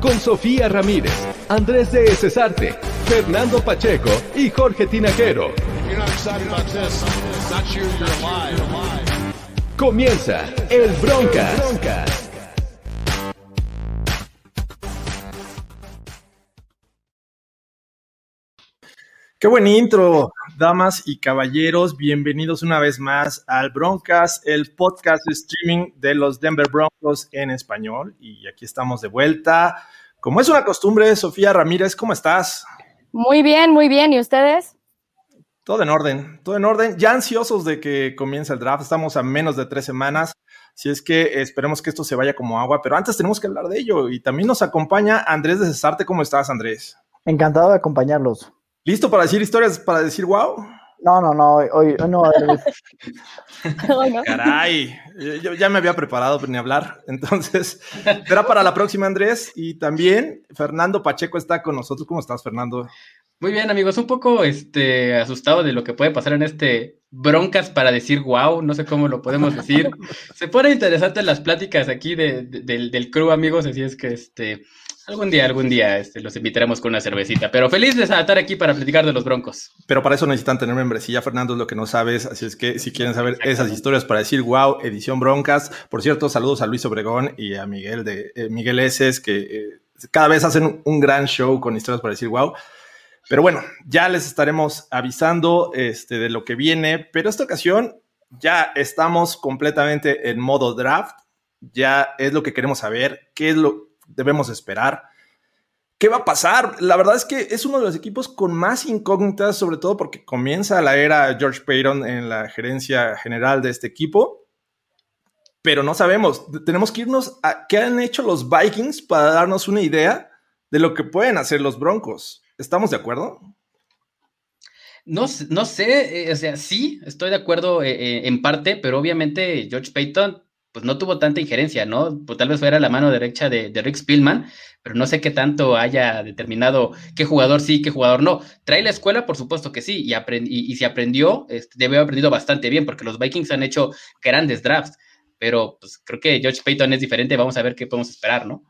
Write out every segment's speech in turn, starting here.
Con Sofía Ramírez, Andrés de Cesarte, Fernando Pacheco y Jorge Tinajero. If you're not excited about this, it's not you, you're alive. Comienza el Broncas. Qué buen intro, damas y caballeros. Bienvenidos una vez más al Broncas, el podcast de streaming de los Denver Broncos en español. Y aquí estamos de vuelta. Como es una costumbre, Sofía Ramírez, ¿cómo estás? Muy bien, muy bien. ¿Y ustedes? Todo en orden, todo en orden. Ya ansiosos de que comience el draft. Estamos a menos de tres semanas. Si es que esperemos que esto se vaya como agua. Pero antes tenemos que hablar de ello. Y también nos acompaña Andrés de Cesarte. ¿Cómo estás, Andrés? Encantado de acompañarlos. ¿Listo para decir historias, para decir wow? No, no, no, hoy, hoy no va a haber- Bueno, Caray, yo ya me había preparado pero ni hablar. Entonces, será para la próxima, Andrés. Y también Fernando Pacheco está con nosotros. ¿Cómo estás, Fernando? Muy bien, amigos, un poco este, asustado de lo que puede pasar en este broncas para decir wow, no sé cómo lo podemos decir. Se ponen interesantes las pláticas aquí de- de- del, del crew, amigos, así es que este, algún día, algún día este, los invitaremos con una cervecita. Pero feliz de estar aquí para platicar de los broncos. Pero para eso necesitan tener membresía, Fernando, es lo que no sabes. Así es que si quieren saber esas historias para decir wow, edición broncas. Por cierto, saludos a Luis Obregón y a Miguel de eh, Miguel Eses, que eh, cada vez hacen un gran show con historias para decir wow. Pero bueno, ya les estaremos avisando este, de lo que viene. Pero esta ocasión ya estamos completamente en modo draft. Ya es lo que queremos saber, qué es lo debemos esperar. ¿Qué va a pasar? La verdad es que es uno de los equipos con más incógnitas, sobre todo porque comienza la era George Payton en la gerencia general de este equipo. Pero no sabemos. Tenemos que irnos a qué han hecho los Vikings para darnos una idea de lo que pueden hacer los Broncos. ¿Estamos de acuerdo? No, no sé, eh, o sea, sí, estoy de acuerdo eh, eh, en parte, pero obviamente George Payton pues no tuvo tanta injerencia, ¿no? Pues tal vez fuera la mano derecha de, Rick Spielman, pero no sé qué tanto haya determinado qué jugador sí, qué jugador no. Trae la escuela, por supuesto que sí, y, y, y si aprendió, este, debe haber aprendido bastante bien, porque los Vikings han hecho grandes drafts, pero pues creo que George Payton es diferente, vamos a ver qué podemos esperar, ¿no?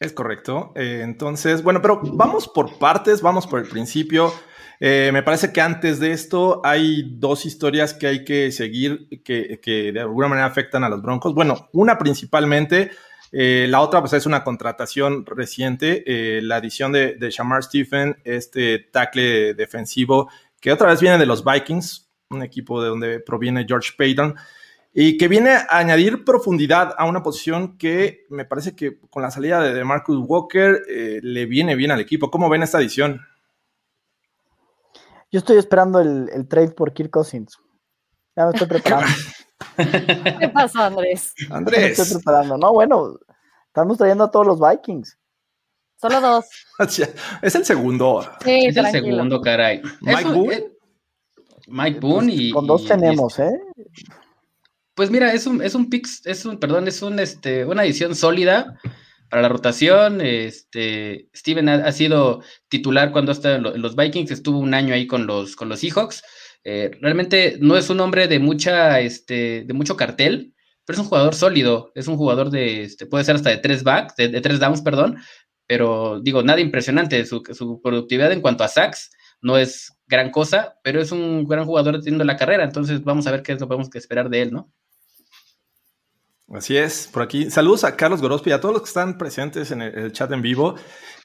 Es correcto. Eh, entonces, bueno, pero vamos por partes, vamos por el principio. Eh, me parece que antes de esto hay dos historias que hay que seguir que, de alguna manera afectan a los Broncos. Bueno, una principalmente, eh, la otra pues es una contratación reciente, eh, la adición de, Shamar Stephen, este tackle defensivo que otra vez viene de los Vikings, un equipo de donde proviene George Payton y que viene a añadir profundidad a una posición que me parece que con la salida de Marcus Walker le viene bien al equipo. ¿Cómo ven esta edición? Yo estoy esperando el, el trade por Kirk Cousins. Ya me estoy preparando. ¿qué pasó, Andrés? ya me Andrés, estoy preparando. No, bueno, estamos trayendo a todos los Vikings. Solo dos. es el segundo. Sí, es el segundo, caray. Mike Eso, Boone. eh, Mike Boone y... Con dos y- y tenemos, ¿eh? Pues mira, es un, es un pick, es un, perdón, es un, este, una edición sólida para la rotación. Este, Steven ha, ha sido titular cuando en, lo- en los Vikings, estuvo un año ahí con los, con los Seahawks. Eh, realmente no es un hombre de mucha, este, de mucho cartel, pero es un jugador sólido, es un jugador de, este, puede ser hasta de tres backs, de, tres downs, perdón, pero digo, nada impresionante, su, su productividad en cuanto a sacks no es gran cosa, pero es un gran jugador teniendo la carrera, entonces vamos a ver qué es lo que podemos esperar de él, ¿no? Así es, por aquí. Saludos a Carlos Gorospe y a todos los que están presentes en el, el chat en vivo.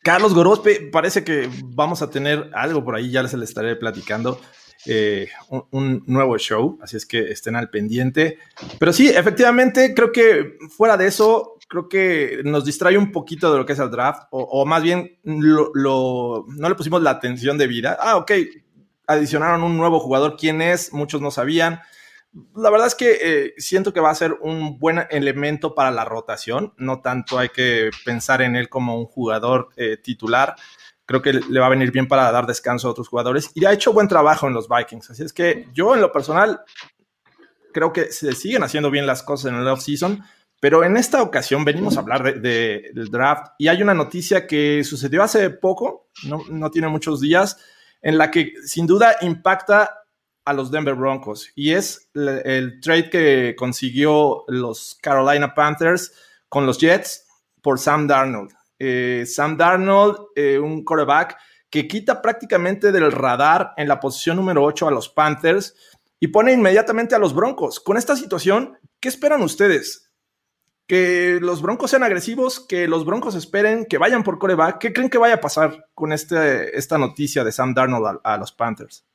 Carlos Gorospe, parece que vamos a tener algo por ahí, ya les estaré platicando. eh, un, un nuevo show, así es que estén al pendiente. Pero sí, efectivamente, creo que fuera de eso, creo que nos distrae un poquito de lo que es el draft, o, o más bien lo, lo- no le pusimos la atención debida. Ah, ok, adicionaron un nuevo jugador, ¿quién es? Muchos no sabían. La verdad es que eh, siento que va a ser un buen elemento para la rotación. No tanto hay que pensar en él como un jugador eh, titular. Creo que le va a venir bien para dar descanso a otros jugadores. Y ha hecho buen trabajo en los Vikings. Así es que yo, en lo personal, creo que se siguen haciendo bien las cosas en el off-season. Pero en esta ocasión venimos a hablar de, de, del draft. Y hay una noticia que sucedió hace poco, no, no tiene muchos días, en la que sin duda impacta a los Denver Broncos y es el, trade que consiguió los Carolina Panthers con los Jets por Sam Darnold. Eh, Sam Darnold, eh, un quarterback que quita prácticamente del radar en la posición número 8 a los Panthers y pone inmediatamente a los Broncos. Con esta situación, ¿qué esperan ustedes? ¿Que los Broncos sean agresivos? ¿Que los Broncos esperen? ¿Que vayan por coreback? ¿Qué creen que vaya a pasar con este, esta noticia de Sam Darnold a los Panthers?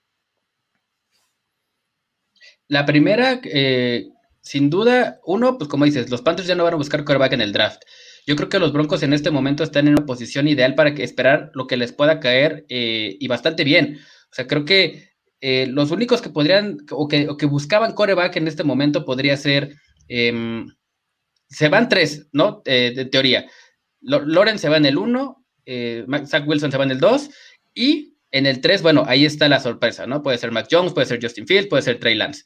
La primera, eh, sin duda, uno, pues como dices, los Panthers ya no van a buscar quarterback en el draft. Yo creo que los Broncos en este momento están en una posición ideal para que esperar lo que les pueda caer eh, y bastante bien. O sea, creo que eh, los únicos que podrían o que, buscaban coreback en este momento podría ser, eh, se van tres, ¿no? Eh, de teoría. Loren se va en el uno, Zach Wilson se va en el dos y en el 3, bueno, ahí está la sorpresa, ¿no? Puede ser Mac Jones, puede ser Justin Fields, puede ser Trey Lance.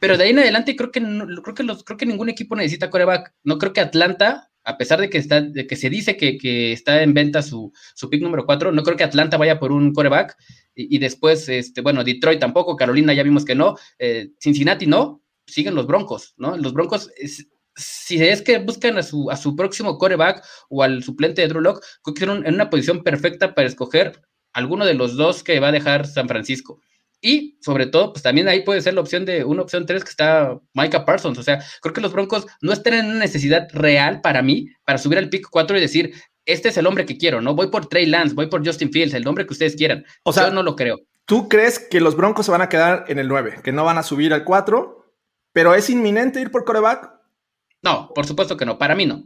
Pero de ahí en adelante creo que, no, creo que, los, creo que ningún equipo necesita coreback. No creo que Atlanta, a pesar de que, está, de que se dice que, que está en venta su, su, pick número 4, no creo que Atlanta vaya por un coreback. Y, después, este, bueno, Detroit tampoco, Carolina ya vimos que no, eh, Cincinnati no, siguen los Broncos, ¿no? Los Broncos, si es que buscan a su, a su próximo coreback o al suplente de Drew Lock, creo que están en una posición perfecta para escoger alguno de los dos que va a dejar San Francisco. Y sobre todo, pues también ahí puede ser la opción de una opción 3 que está Micah Parsons. O sea, creo que los Broncos no están en una necesidad real para mí para subir al pick 4 y decir, este es el hombre que quiero, ¿no? Voy por Trey Lance, voy por Justin Fields, el nombre que ustedes quieran. O sea, yo no lo creo. ¿Tú crees que los Broncos se van a quedar en el 9, que no van a subir al 4, pero es inminente ir por coreback? No, por supuesto que no. Para mí no.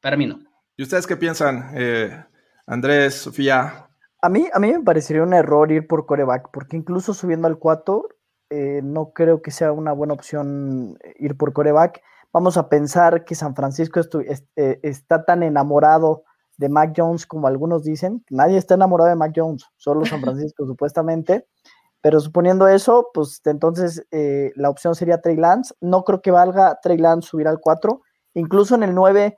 Para mí no. ¿Y ustedes qué piensan, eh, Andrés, Sofía? A mí, a mí me parecería un error ir por coreback, porque incluso subiendo al 4, eh, no creo que sea una buena opción ir por coreback. Vamos a pensar que San Francisco est eh, está tan enamorado de Mac Jones como algunos dicen. Nadie está enamorado de Mac Jones, solo San Francisco supuestamente. Pero suponiendo eso, pues entonces eh, la opción sería Trey Lance. No creo que valga Trey Lance subir al 4. Incluso en el 9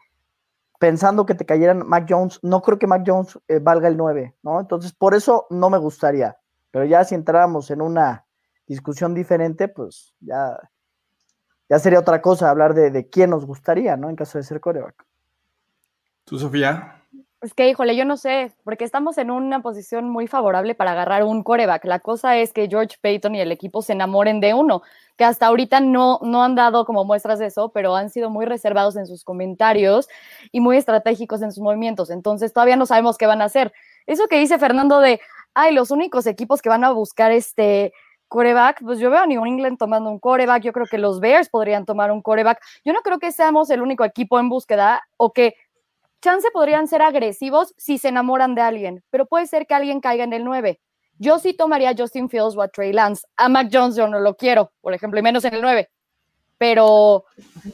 pensando que te cayeran Mac Jones, no creo que Mac Jones eh, valga el 9, ¿no? Entonces, por eso no me gustaría. Pero ya si entráramos en una discusión diferente, pues ya, ya sería otra cosa hablar de, de quién nos gustaría, ¿no? En caso de ser coreback. ¿Tú, Sofía? Es que, híjole, yo no sé, porque estamos en una posición muy favorable para agarrar un coreback. La cosa es que George Payton y el equipo se enamoren de uno, que hasta ahorita no, no han dado como muestras de eso, pero han sido muy reservados en sus comentarios y muy estratégicos en sus movimientos. Entonces, todavía no sabemos qué van a hacer. Eso que dice Fernando de, ay, los únicos equipos que van a buscar este coreback, pues yo veo a New England tomando un coreback, yo creo que los Bears podrían tomar un coreback. Yo no creo que seamos el único equipo en búsqueda o que chance podrían ser agresivos si se enamoran de alguien, pero puede ser que alguien caiga en el 9. Yo sí tomaría a Justin Fields o a Trey Lance. A Mac Jones yo no lo quiero, por ejemplo, y menos en el 9. Pero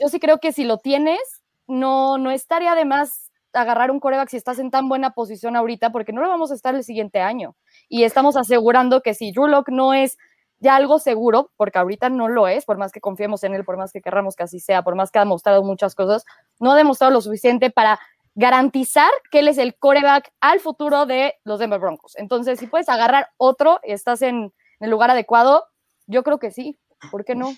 yo sí creo que si lo tienes, no, no estaría de más agarrar un coreback si estás en tan buena posición ahorita, porque no lo vamos a estar el siguiente año. Y estamos asegurando que si Drew no es ya algo seguro, porque ahorita no lo es, por más que confiemos en él, por más que querramos que así sea, por más que ha demostrado muchas cosas, no ha demostrado lo suficiente para garantizar que él es el coreback al futuro de los Denver Broncos. Entonces, si puedes agarrar otro y estás en, el lugar adecuado, yo creo que sí. ¿Por qué no?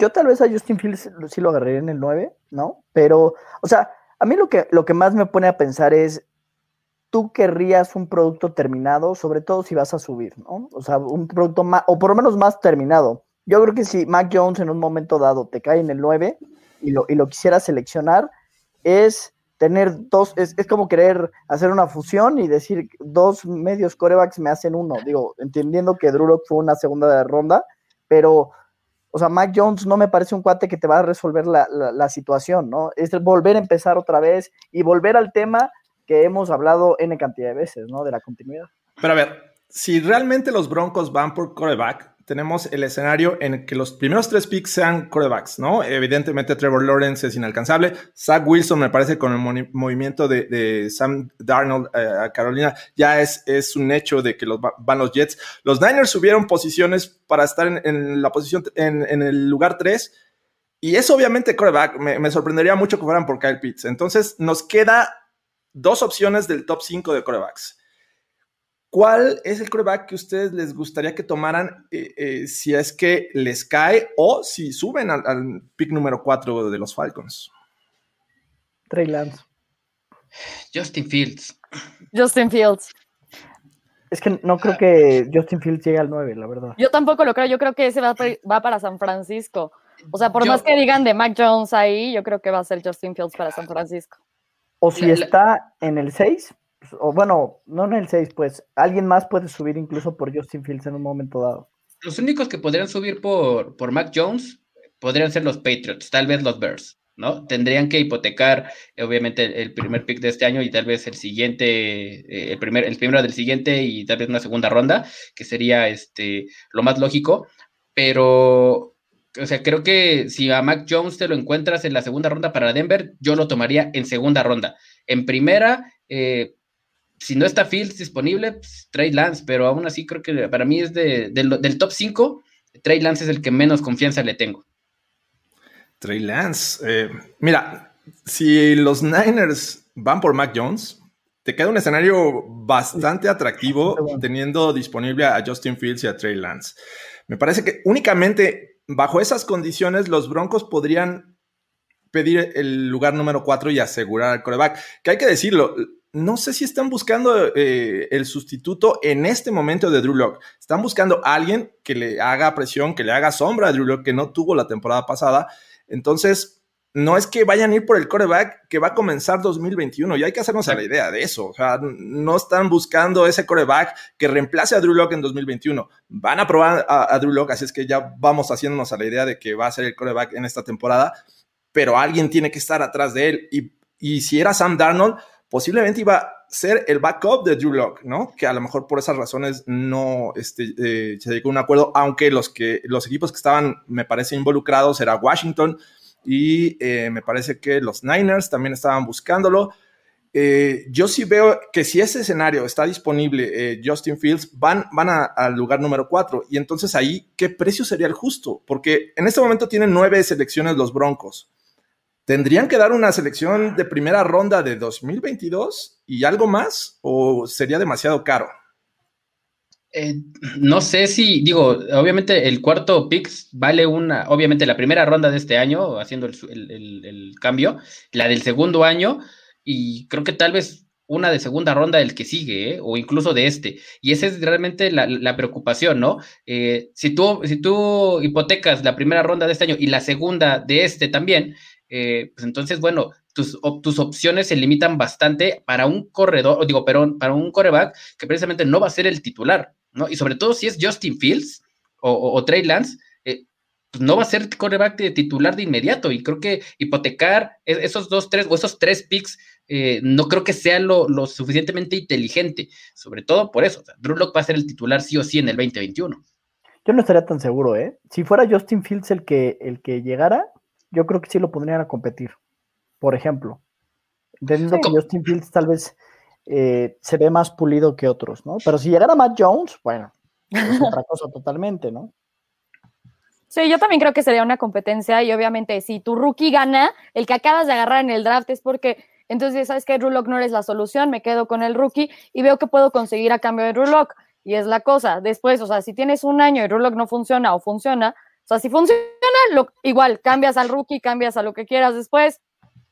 Yo tal vez a Justin Fields sí lo agarraría en el 9, ¿no? Pero, o sea, a mí lo que, lo que más me pone a pensar es, tú querrías un producto terminado, sobre todo si vas a subir, ¿no? O sea, un producto más, o por lo menos más terminado. Yo creo que si Mac Jones en un momento dado te cae en el 9 y lo, y lo quisiera seleccionar, es tener dos, es, es, como querer hacer una fusión y decir dos medios corebacks me hacen uno. Digo, entendiendo que Drew Lock fue una segunda ronda, pero, o sea, Mac Jones no me parece un cuate que te va a resolver la, la, la, situación, ¿no? Es volver a empezar otra vez y volver al tema que hemos hablado N cantidad de veces, ¿no? De la continuidad. Pero a ver, si realmente los Broncos van por coreback, tenemos el escenario en que los primeros tres picks sean corebacks, ¿no? Evidentemente Trevor Lawrence es inalcanzable. Zach Wilson me parece con el movimiento de, Sam Darnold eh, a Carolina ya es, es un hecho de que los, van los Jets. Los Niners subieron posiciones para estar en, la posición, en, el lugar 3. Y eso obviamente coreback, me, me, sorprendería mucho que fueran por Kyle Pitts. Entonces nos queda dos opciones del top 5 de corebacks. ¿Cuál es el coreback que ustedes les gustaría que tomaran eh, eh, si es que les cae o si suben al, pick número 4 de los Falcons? Trey Lance. Justin Fields. Justin Fields. Es que no creo que Justin Fields llegue al 9, la verdad. Yo tampoco lo creo. Yo creo que ese va, para San Francisco. O sea, por más que digan de Mac Jones ahí, yo creo que va a ser Justin Fields para San Francisco. O si está en el 6, o bueno, no en el 6, pues alguien más puede subir incluso por Justin Fields en un momento dado. Los únicos que podrían subir por, por Mac Jones podrían ser los Patriots, tal vez los Bears, ¿no? Tendrían que hipotecar, obviamente, el primer pick de este año y tal vez el siguiente, eh, el, primer, el primero del siguiente y tal vez una segunda ronda, que sería este, lo más lógico, pero o sea, creo que si a Mac Jones te lo encuentras en la segunda ronda para Denver, yo lo tomaría en segunda ronda. En primera, eh, si no está Fields disponible, pues, Trey Lance, pero aún así creo que para mí es de, del top 5, Trey Lance es el que menos confianza le tengo. Trey Lance, eh, mira, si los Niners van por Mac Jones, te queda un escenario bastante atractivo teniendo disponible a Justin Fields y a Trey Lance. Me parece que únicamente bajo esas condiciones los Broncos podrían pedir el lugar número 4 y asegurar al coreback. Que hay que decirlo, no sé si están buscando eh, el sustituto en este momento de Drew Locke. Están buscando a alguien que le haga presión, que le haga sombra a Drew Locke, que no tuvo la temporada pasada. Entonces, no es que vayan a ir por el coreback que va a comenzar 2021. Y hay que hacernos a la idea de eso. O sea, no están buscando ese coreback que reemplace a Drew Locke en 2021. Van a probar a, Drew Locke, así es que ya vamos haciéndonos a la idea de que va a ser el coreback en esta temporada. Pero alguien tiene que estar atrás de él. Y, y si era Sam Darnold posiblemente iba a ser el backup de Drew Lock, ¿no? Que a lo mejor por esas razones no este, eh, se llegó a un acuerdo, aunque los, que, los equipos que estaban, me parece, involucrados era Washington y eh, me parece que los Niners también estaban buscándolo. Eh, yo sí veo que si ese escenario está disponible, Justin Fields, van, van al lugar número 4. Y entonces ahí, ¿qué precio sería el justo? Porque en este momento tienen nueve selecciones los Broncos. ¿Tendrían que dar una selección de primera ronda de 2022 y algo más? ¿O sería demasiado caro? Eh, no sé si, digo, obviamente el cuarto pick vale una, obviamente la primera ronda de este año, haciendo el, cambio, la del segundo año, y creo que tal vez una de segunda ronda del que sigue, ¿eh? o incluso de este. Y esa es realmente la, preocupación, ¿no? Eh, si, tú, si tú hipotecas la primera ronda de este año y la segunda de este también, eh, pues entonces, bueno, tus, tus, opciones se limitan bastante para un corredor, digo, pero para un coreback que precisamente no va a ser el titular, ¿no? Y sobre todo si es Justin Fields o, Trey Lance, eh, pues no va a ser coreback de titular de inmediato. Y creo que hipotecar e, esos dos, tres o esos tres picks eh, no creo que sea lo, suficientemente inteligente, sobre todo por eso. Locke va a ser el titular sí o sí en el 2021. Yo no estaría tan seguro, ¿eh? Si fuera Justin Fields el que, el que llegara, yo creo que sí lo pondrían a competir. Por ejemplo, entendiendo que Justin Fields tal vez eh, se ve más pulido que otros, ¿no? Pero si llegara Matt Jones, bueno, es otra cosa totalmente, ¿no? Sí, yo también creo que sería una competencia y obviamente si tu rookie gana, el que acabas de agarrar en el draft es porque entonces sabes que Rulock no eres la solución, me quedo con el rookie y veo que puedo conseguir a cambio de Rulock y es la cosa. Después, o sea, si tienes un año y Rulock no funciona o funciona, o sea, si funciona, lo, igual, cambias al rookie, cambias a lo que quieras después,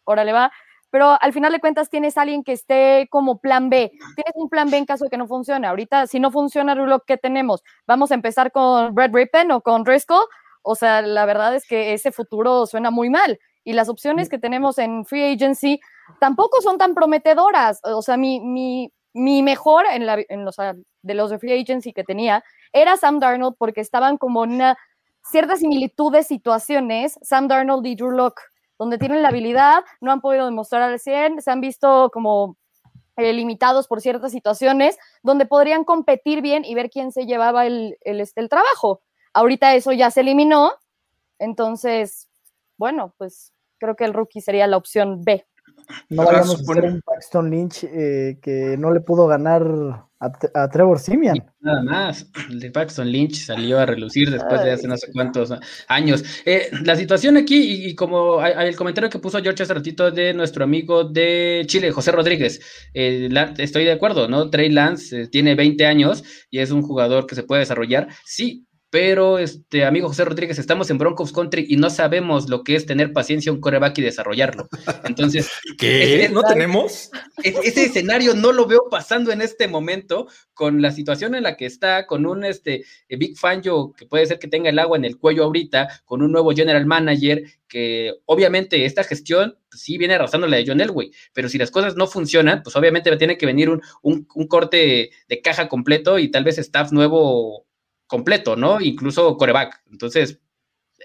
órale va. Pero al final de cuentas tienes a alguien que esté como plan B. Tienes un plan B en caso de que no funcione. Ahorita, si no funciona lo que tenemos, vamos a empezar con Brad Rippen o con Driscoll. O sea, la verdad es que ese futuro suena muy mal. Y las opciones que tenemos en Free Agency tampoco son tan prometedoras. O sea, mi, mi, mi mejor en, la, en los, de los de Free Agency que tenía era Sam Darnold porque estaban como en una ciertas similitudes, situaciones, Sam Darnold y Drew Locke, donde tienen la habilidad, no han podido demostrar al 100, se han visto como eh, limitados por ciertas situaciones, donde podrían competir bien y ver quién se llevaba el, este, el trabajo. Ahorita eso ya se eliminó, entonces, bueno, pues creo que el rookie sería la opción B. No vayamos a hacer un Paxton Lynch eh, que no le pudo ganar a, Trevor Simian. Nada más, el de Paxton Lynch salió a relucir después de hace no sé cuántos años. Eh, la situación aquí, y, como el comentario que puso George hace ratito de nuestro amigo de Chile, José Rodríguez, eh, estoy de acuerdo, ¿no? Trey Lance tiene 20 años y es un jugador que se puede desarrollar. Sí, pero este amigo José Rodríguez, estamos en Broncos Country y no sabemos lo que es tener paciencia un coreback y desarrollarlo. Entonces, ¿qué? ¿No tenemos? Ese escenario no lo veo pasando en este momento con la situación en la que está, con un este eh, Big Fangio que puede ser que tenga el agua en el cuello ahorita, con un nuevo general manager que obviamente esta gestión pues, sí viene arrasando la de John Elway, pero si las cosas no funcionan, pues obviamente tiene que venir un, un corte de caja completo y tal vez staff nuevo completo, ¿no? Incluso coreback. Entonces,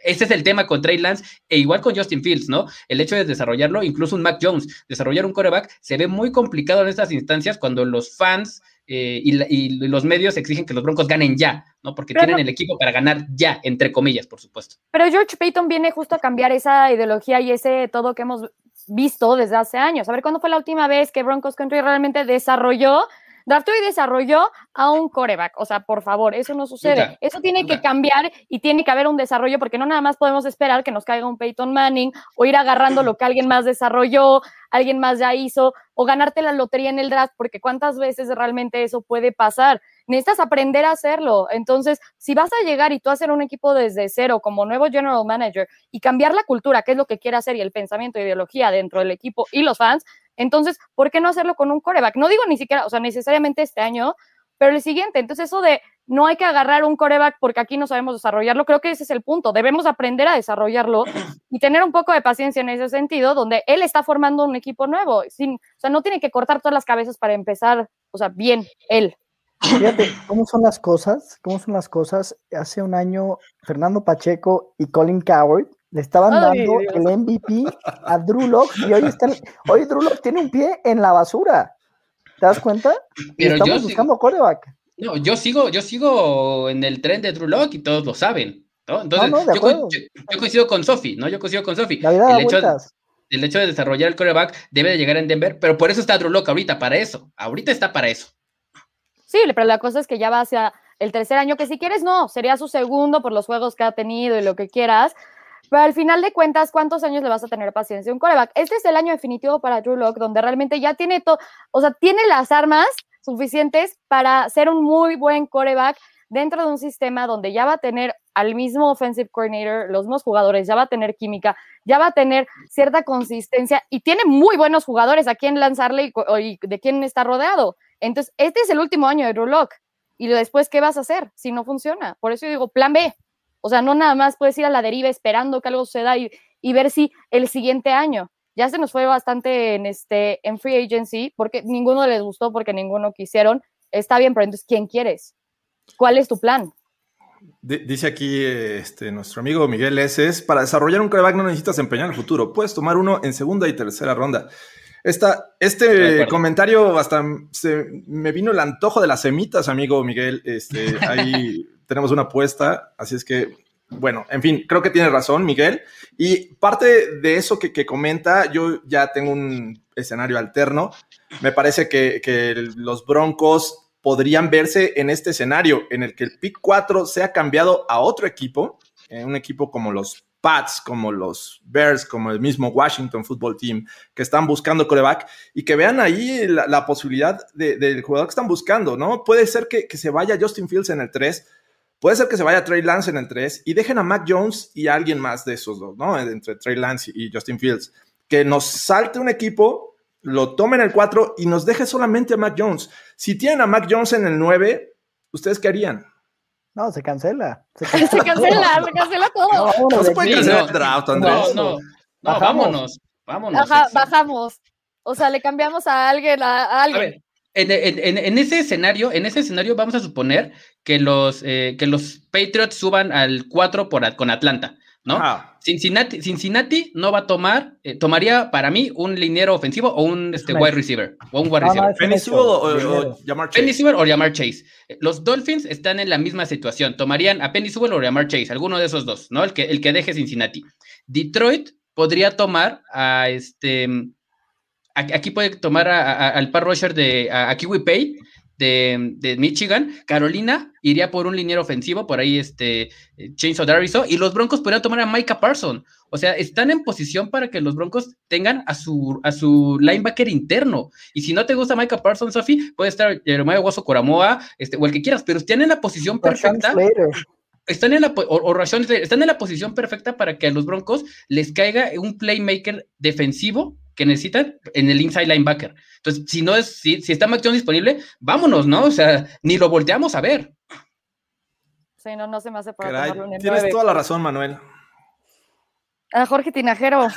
ese es el tema con Trey Lance e igual con Justin Fields, ¿no? El hecho de desarrollarlo, incluso un Mac Jones, desarrollar un coreback se ve muy complicado en estas instancias cuando los fans eh, y, los medios exigen que los Broncos ganen ya, ¿no? Porque tienen el equipo para ganar ya, entre comillas, por supuesto. Pero George Payton viene justo a cambiar esa ideología y ese todo que hemos visto desde hace años. A ver, ¿cuándo fue la última vez que Broncos Country realmente desarrolló draftó y desarrolló a un coreback. O sea, por favor, eso no sucede. eso tiene que cambiar y tiene que haber un desarrollo porque no nada más podemos esperar que nos caiga un Peyton Manning o ir agarrando lo que alguien más desarrolló, alguien más ya hizo o ganarte la lotería en el draft porque cuántas veces realmente eso puede pasar. Necesitas aprender a hacerlo. Entonces, si vas a llegar y tú hacer un equipo desde cero como nuevo general manager y cambiar la cultura, que es lo que quiere hacer y el pensamiento, ideología dentro del equipo y los fans, entonces, ¿por qué no hacerlo con un coreback? No digo ni siquiera, o sea, necesariamente este año, pero el siguiente. Entonces, eso de no hay que agarrar un coreback porque aquí no sabemos desarrollarlo, creo que ese es el punto. Debemos aprender a desarrollarlo y tener un poco de paciencia en ese sentido, donde él está formando un equipo nuevo. Sin, o sea, no tiene que cortar todas las cabezas para empezar, o sea, bien, él. Fíjate cómo son las cosas, cómo son las cosas. Hace un año, Fernando Pacheco y Colin Coward le estaban dando el MVP a Drew Locke y hoy, están, hoy Drew Locke tiene un pie en la basura. ¿Te das cuenta? Pero estamos buscando coreback. No, yo sigo, yo sigo en el tren de Drew Locke y todos lo saben. ¿no? Entonces, yo, coincido con Sofi, ¿no? Yo coincido con Sofi. El, hecho, el hecho de desarrollar el coreback debe de llegar en Denver, pero por eso está Drew Locke ahorita, para eso. Ahorita está para eso. Sí, pero la cosa es que ya va hacia el tercer año, que si quieres, no, sería su segundo por los juegos que ha tenido y lo que quieras, pero al final de cuentas, ¿cuántos años le vas a tener paciencia a un coreback? Este es el año definitivo para Drew Locke, donde realmente ya tiene todo, o sea, tiene las armas suficientes para ser un muy buen coreback dentro de un sistema donde ya va a tener al mismo offensive coordinator, los mismos jugadores, ya va a tener química, ya va a tener cierta consistencia y tiene muy buenos jugadores a quien lanzarle y, de quién está rodeado. Entonces, este es el último año de Drew Locke. Y después, ¿qué vas a hacer si no funciona? Por eso yo digo, plan B. O sea, no nada más puedes ir a la deriva esperando que algo suceda y, y ver si el siguiente año. Ya se nos fue bastante en, este, en free agency porque ninguno les gustó, porque ninguno quisieron. Está bien, pero entonces, ¿quién quieres? ¿Cuál es tu plan? Dice aquí este, nuestro amigo Miguel S. Para desarrollar un coreback no necesitas empeñar el futuro. Puedes tomar uno en segunda y tercera ronda. Esta, este comentario hasta se, me vino el antojo de las semitas, amigo Miguel. Este, ahí tenemos una apuesta, así es que, bueno, en fin, creo que tiene razón Miguel. Y parte de eso que, comenta, yo ya tengo un escenario alterno. Me parece que, los Broncos podrían verse en este escenario en el que el pick 4 sea cambiado a otro equipo, en un equipo como los Pats, como los Bears, como el mismo Washington Football Team, que están buscando coreback y que vean ahí la, posibilidad del jugador que están buscando, ¿no? Puede ser que, que, se vaya Justin Fields en el 3, Puede ser que se vaya Trey Lance en el 3 y dejen a Mac Jones y a alguien más de esos dos, ¿no? Entre Trey Lance y Justin Fields. Que nos salte un equipo, lo tomen el 4 y nos deje solamente a Mac Jones. Si tienen a Mac Jones en el 9, ¿ustedes qué harían? No, se cancela. Se cancela, se cancela, todo. No, se puede cancelar el draft, Andrés. No, no, no, vámonos, vámonos. bajamos. O sea, le cambiamos a alguien, a, alguien. En, ese escenario, en ese escenario vamos a suponer que los, eh, que los Patriots suban al 4 por, con Atlanta. ¿no? Cincinnati, Cincinnati no va a tomar, eh, tomaría para mí un liniero ofensivo o un este, wide receiver. O un wide receiver. Penny o, Jamar Chase. Penny o Jamar Chase. Los Dolphins están en la misma situación. Tomarían a Penny o Jamar Chase, alguno de esos dos, ¿no? El que, el que deje Cincinnati. Detroit podría tomar a este. Aquí puede tomar al par rusher de a, Kiwi Pay de, Michigan. Carolina iría por un liniero ofensivo, por ahí este Chainsaw Dariso, y los Broncos podrían tomar a Micah Parson. O sea, están en posición para que los Broncos tengan a su, a su linebacker interno. Y si no te gusta Micah Parson, Sofi, puede estar Jeremiah Guaso Coramoa, este, o el que quieras, pero están en la posición perfecta. Están en, la, o, están en la posición perfecta para que a los Broncos les caiga un playmaker defensivo que necesitan en el inside linebacker. Entonces, si no es, si, si está Mac disponible, vámonos, ¿no? O sea, ni lo volteamos a ver. Sí, no, no se me hace para el Tienes toda la razón, Manuel. A Jorge Tinajero.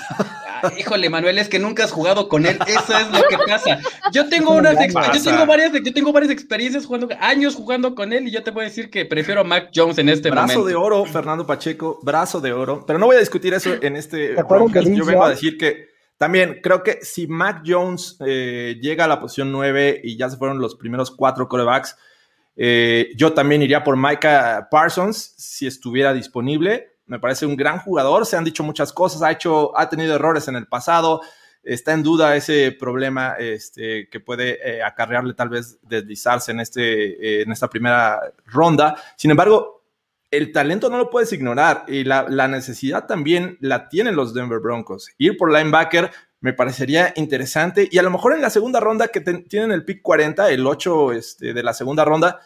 híjole, Manuel, es que nunca has jugado con él. Eso es lo que pasa. Yo tengo unas yo tengo varias, yo tengo varias experiencias jugando, años jugando con él, y yo te voy a decir que prefiero a Mac Jones en este momento. Brazo de oro, Fernando Pacheco, brazo de oro. Pero no voy a discutir eso en este Yo vengo a decir que también creo que si Mac Jones eh, llega a la posición 9 y ya se fueron los primeros cuatro corebacks, eh, yo también iría por Micah Parsons si estuviera disponible me parece un gran jugador, se han dicho muchas cosas, ha, hecho, ha tenido errores en el pasado, está en duda ese problema este, que puede eh, acarrearle tal vez deslizarse en, este, en esta primera ronda. Sin embargo, el talento no lo puedes ignorar y la, necesidad también la tienen los Denver Broncos. Ir por linebacker me parecería interesante y a lo mejor en la segunda ronda que tienen el pick 40, el 8 este, de la segunda ronda,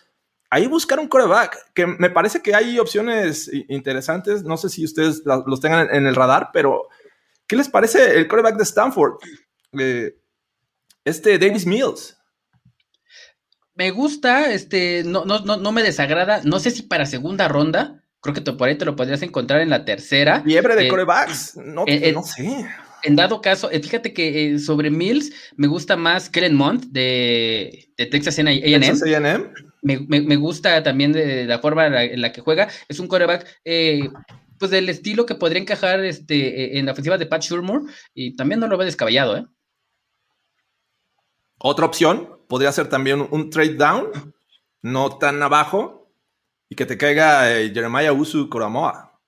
ahí buscar un coreback, que me parece que hay opciones interesantes. No sé si ustedes los tengan en el radar, pero ¿qué les parece el coreback de Stanford? Eh, este Davis Mills. Me gusta, este, no, no, no, me desagrada. No sé si para segunda ronda, creo que por ahí te lo podrías encontrar en la tercera. Liebre de eh, corebacks, no, eh, no sé. En dado caso, fíjate que sobre Mills me gusta más Kellen Mond de, de Texas A&M. Texas A&M me, gusta también de, la forma en la, que juega. Es un coreback, eh, pues del estilo que podría encajar este, en la ofensiva de Pat Shurmur y también no lo ve descabellado, ¿eh? Otra opción podría ser también un trade down, no tan abajo, y que te caiga eh, Jeremiah Usu Coramoa.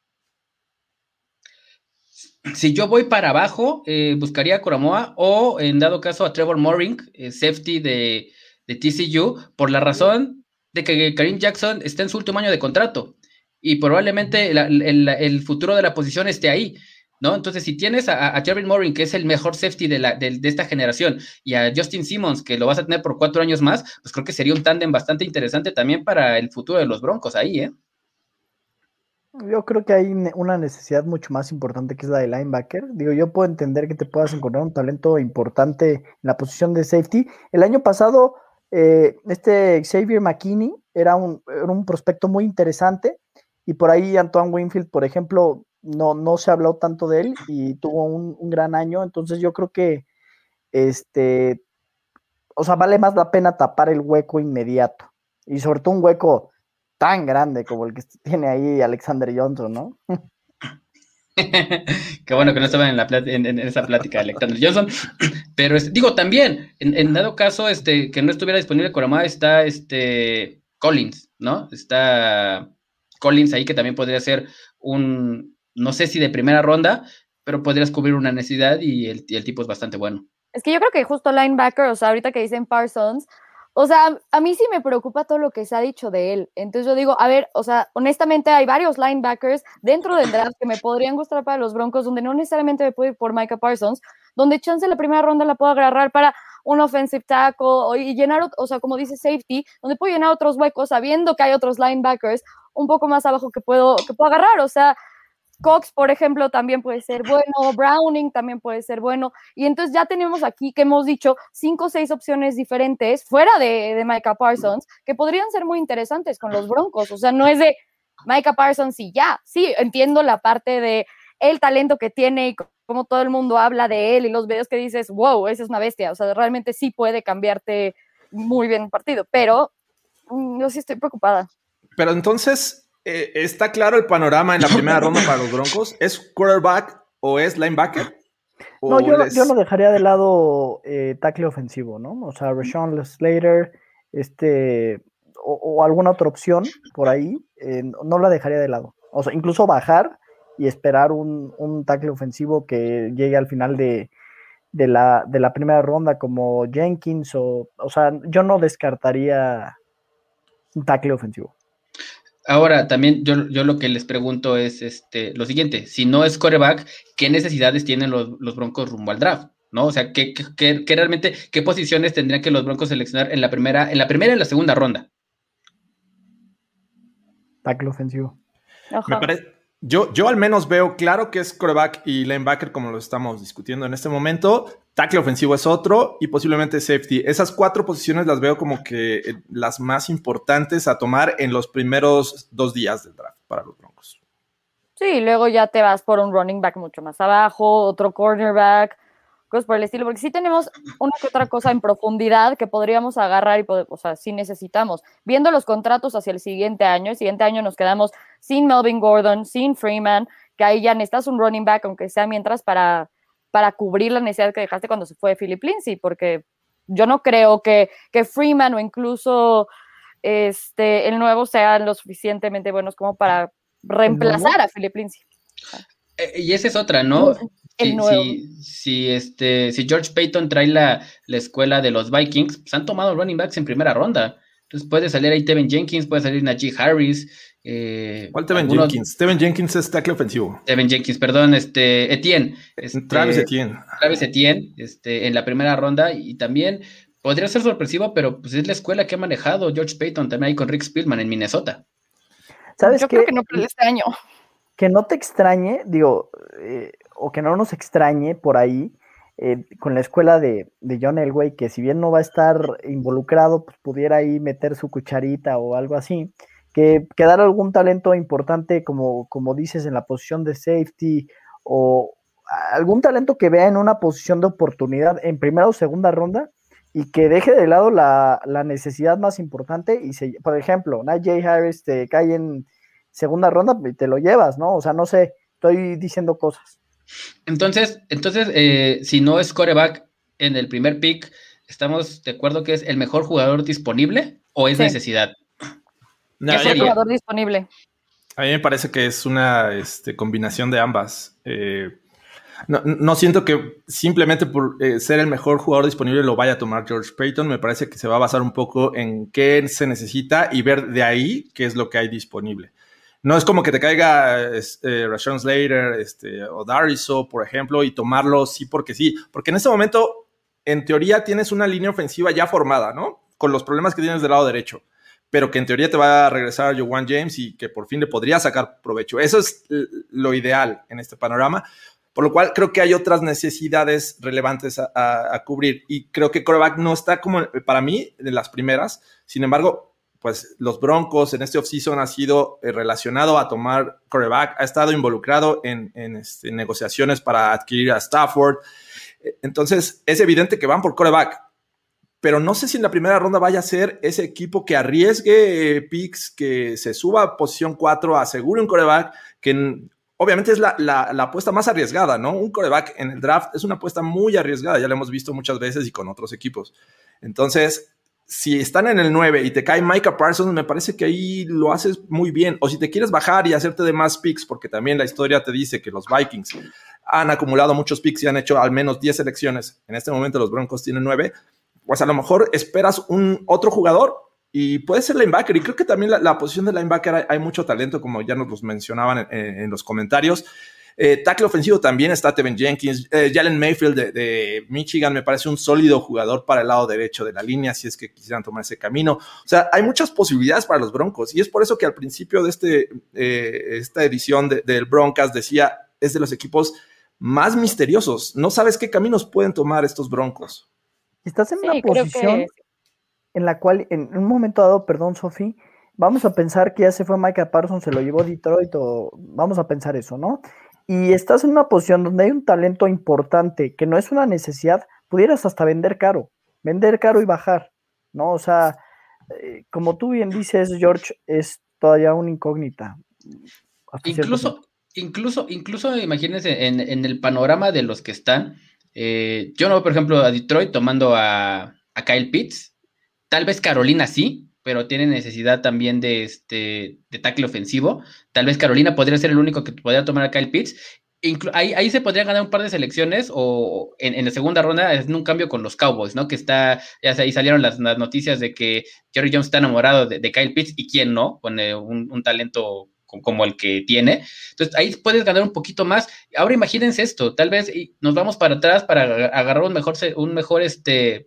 Si yo voy para abajo, eh, buscaría a Coramoa o en dado caso a Trevor Mooring, safety de, de TCU, por la razón de que Karim Jackson está en su último año de contrato y probablemente el, futuro de la posición esté ahí. ¿No? Entonces, si tienes a, a Jerry Morin, que es el mejor safety de, la, de, esta generación, y a Justin Simmons, que lo vas a tener por cuatro años más, pues creo que sería un tándem bastante interesante también para el futuro de los Broncos ahí, ¿eh? Yo creo que hay una necesidad mucho más importante que es la de linebacker. Digo, yo puedo entender que te puedas encontrar un talento importante en la posición de safety. El año pasado eh, este Xavier McKinney era un, prospecto muy interesante y por ahí Antoine Winfield, por ejemplo, no, no se habló tanto de él y tuvo un, gran año, entonces yo creo que este, o sea, vale más la pena tapar el hueco inmediato y sobre todo un hueco tan grande como el que tiene ahí Alexander Johnson, ¿no? Qué bueno que no estaba en, la en, esa plática de Alexander Johnson. Pero digo, también, en, dado caso este, que no estuviera disponible Coramá, está este Collins, ¿no? Está Collins ahí que también podría ser un, no sé si de primera ronda, pero podrías cubrir una necesidad y el, tipo es bastante bueno. Es que yo creo que justo linebacker, o sea, ahorita que dicen Parsons, o sea, a mí sí me preocupa todo lo que se ha dicho de él. Entonces yo digo, a ver, o sea, honestamente hay varios linebackers dentro del draft que me podrían gustar para los Broncos, donde no necesariamente me puedo ir por Micah Parsons, donde chance la primera ronda la puedo agarrar para un offensive tackle y llenar, o sea, como dice safety, donde puedo llenar otros huecos sabiendo que hay otros linebackers un poco más abajo que puedo, que puedo agarrar. O sea, Cox, por ejemplo, también puede ser bueno, Browning también puede ser bueno. Y entonces ya tenemos aquí que hemos dicho cinco o seis opciones diferentes fuera de, de Micah Parsons que podrían ser muy interesantes con los Broncos. O sea, no es de Micah Parsons y ya. Sí, entiendo la parte de el talento que tiene y cómo todo el mundo habla de él y los videos que dices, wow, esa es una bestia. O sea, realmente sí puede cambiarte muy bien un partido, pero mm, yo sí estoy preocupada. Pero entonces, Eh, está claro el panorama en la primera ronda para los Broncos. ¿Es quarterback o es linebacker? no, yo, yo, no dejaría de lado eh, tackle ofensivo, ¿no? O sea, Rashawn Slater, este, o, alguna otra opción por ahí, eh, no la dejaría de lado. O sea, incluso bajar y esperar un, un tackle ofensivo que llegue al final de, de, la, de la primera ronda como Jenkins o, o sea, yo no descartaría un tackle ofensivo. Ahora, también yo, yo, lo que les pregunto es este, lo siguiente, si no es coreback, ¿qué necesidades tienen los, los Broncos rumbo al draft? ¿No? O sea, ¿qué, qué, qué, realmente, qué posiciones tendrían que los Broncos seleccionar en la primera, en la primera y en la segunda ronda? Tackle ofensivo. Me parece, yo, yo al menos veo claro que es coreback y linebacker como lo estamos discutiendo en este momento. Tackle ofensivo es otro y posiblemente safety. Esas cuatro posiciones las veo como que eh, las más importantes a tomar en los primeros dos días del draft para los Broncos. Sí, luego ya te vas por un running back mucho más abajo, otro cornerback, cosas por el estilo, porque sí tenemos una que otra cosa en profundidad que podríamos agarrar y, o sea, si necesitamos. Viendo los contratos hacia el siguiente año, el siguiente año nos quedamos sin Melvin Gordon, sin Freeman, que ahí ya necesitas un running back, aunque sea mientras para, para cubrir la necesidad que dejaste cuando se fue Philip Lindsay, porque yo no creo que, que Freeman o incluso este, el nuevo sean lo suficientemente buenos como para reemplazar a Philip Lindsay. Eh, y esa es otra, ¿no? si, si, este, si George Payton trae la, la, escuela de los Vikings, pues han tomado running backs en primera ronda. Entonces puede salir ahí Tevin Jenkins, puede salir Najee Harris. Eh, ¿Cuál Tevin Jenkins? Tevin Jenkins es tackle ofensivo. Tevin Jenkins, perdón, este, Etienne. Este, Travis Etienne. Travis Etienne, este, en la primera ronda y también podría ser sorpresivo, pero pues es la escuela que ha manejado George Payton también ahí con Rick Spielman en Minnesota. ¿Sabes Yo creo que no para este año. Que no te extrañe, digo, eh, o que no nos extrañe por ahí eh, con la escuela de, de, John Elway, que si bien no va a estar involucrado, pues pudiera ahí meter su cucharita o algo así, que quedara algún talento importante, como, como dices, en la posición de safety o algún talento que vea en una posición de oportunidad en primera o segunda ronda y que deje de lado la, la necesidad más importante y se, por ejemplo, Najee Harris te cae en segunda ronda y te lo llevas, ¿no? O sea, no sé, estoy diciendo cosas. Entonces, entonces eh, si no es coreback en el primer pick, ¿estamos de acuerdo que es el mejor jugador disponible o es necesidad? No, es el jugador disponible. A mí me parece que es una este, combinación de ambas. Eh, no, siento que simplemente por eh, ser el mejor jugador disponible lo vaya a tomar George Payton. Me parece que se va a basar un poco en qué se necesita y ver de ahí qué es lo que hay disponible. No es como que te caiga este, Rashawn Slater este, o Dariso, por ejemplo, y tomarlo sí porque sí. Porque en ese momento, en teoría, tienes una línea ofensiva ya formada, ¿no? Con los problemas que tienes del lado derecho. Pero que en teoría te va a regresar Joan James y que por fin le podría sacar provecho. Eso es lo ideal en este panorama. Por lo cual creo que hay otras necesidades relevantes a, a cubrir. Y creo que coreback no está como para mí de las primeras. Sin embargo, pues los Broncos en este offseason ha sido eh, relacionado a tomar coreback, ha estado involucrado en, este, negociaciones para adquirir a Stafford. Eh, entonces, es evidente que van por coreback, pero no sé si en la primera ronda vaya a ser ese equipo que arriesgue eh, picks, que se suba a posición 4, asegure un coreback, que obviamente es la, la, apuesta más arriesgada, ¿no? Un coreback en el draft es una apuesta muy arriesgada, ya lo hemos visto muchas veces y con otros equipos. Entonces, si están en el 9 y te cae Micah Parsons, me parece que ahí lo haces muy bien. O si te quieres bajar y hacerte de más picks, porque también la historia te dice que los Vikings han acumulado muchos picks y han hecho al menos 10 selecciones. En este momento los Broncos tienen 9. Pues a lo mejor esperas un otro jugador y puede ser linebacker. Y creo que también la, posición de linebacker hay, mucho talento, como ya nos los mencionaban en los comentarios. Eh, tackle ofensivo también está Tevin Jenkins. Eh, Jalen Mayfield de, Michigan me parece un sólido jugador para el lado derecho de la línea, si es que quisieran tomar ese camino. O sea, hay muchas posibilidades para los Broncos y es por eso que al principio de este, eh, esta edición del Broncas decía, es de los equipos más misteriosos. No sabes qué caminos pueden tomar estos Broncos. Estás en una posición en la cual, en un momento dado, perdón, Sofi, vamos a pensar que ya se fue Micah Parsons, se lo llevó Detroit, o vamos a pensar eso, ¿no? Y estás en una posición donde hay un talento importante que no es una necesidad, pudieras hasta vender caro, vender caro y bajar, ¿no? O sea, eh, como tú bien dices, George, es todavía una incógnita. Incluso, incluso, incluso imagínense en, el panorama de los que están. Eh, yo no, por ejemplo, a Detroit tomando a, a Kyle Pitts. Tal vez Carolina sí, pero tiene necesidad también de este de tackle ofensivo. Tal vez Carolina podría ser el único que podría tomar a Kyle Pitts. Ahí, ahí, se podría ganar un par de selecciones o en, la segunda ronda en un cambio con los Cowboys, ¿no? Que está, ya ahí salieron las, noticias de que Jerry Jones está enamorado de, Kyle Pitts y quién no, con eh, un, talento como el que tiene. Entonces ahí puedes ganar un poquito más. Ahora imagínense esto, tal vez nos vamos para atrás para agarrar un mejor, un mejor este,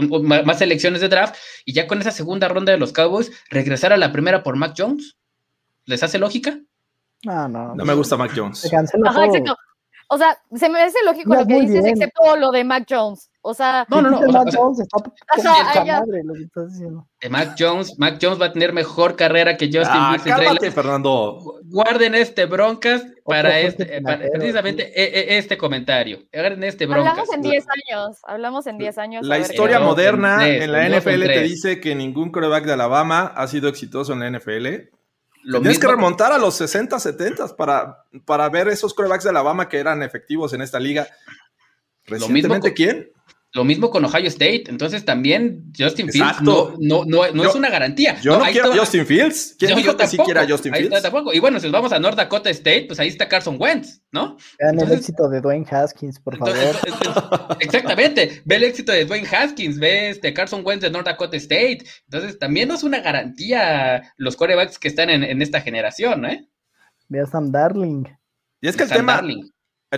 más selecciones de draft y ya con esa segunda ronda de los Cowboys regresar a la primera por Mac Jones. ¿Les hace lógica? No, no. No me gusta Mac Jones. O sea, se me hace lógico lo que dices, excepto lo de Mac Jones. O sea, no, no, no. Mac Jones está Mac Jones, Mac Jones va a tener mejor carrera que Justin ah, Cálmate, Fernando. Guarden este broncas para este, precisamente e, e, este comentario. Guarden este broncas. Hablamos en 10 años. Hablamos en 10 años. La historia moderna en, la NFL te dice que ningún quarterback de Alabama ha sido exitoso en la NFL Tienes que remontar a los 60, 70 para, para ver esos corebacks de Alabama que eran efectivos en esta liga. ¿Recientemente quién? Lo mismo con Ohio State. Entonces también Justin Fields no, no, no, es una garantía. Yo no, quiero Justin Fields. ¿Quién dijo que sí quiera Justin Fields? Tampoco. Y bueno, si nos vamos a North Dakota State, pues ahí está Carson Wentz, ¿no? Vean el éxito de Dwayne Haskins, por favor. exactamente. Ve el éxito de Dwayne Haskins, ve este Carson Wentz de North Dakota State. Entonces también no es una garantía los corebacks que están en, esta generación, ¿eh? Ve a Sam Darling. Y es que el tema,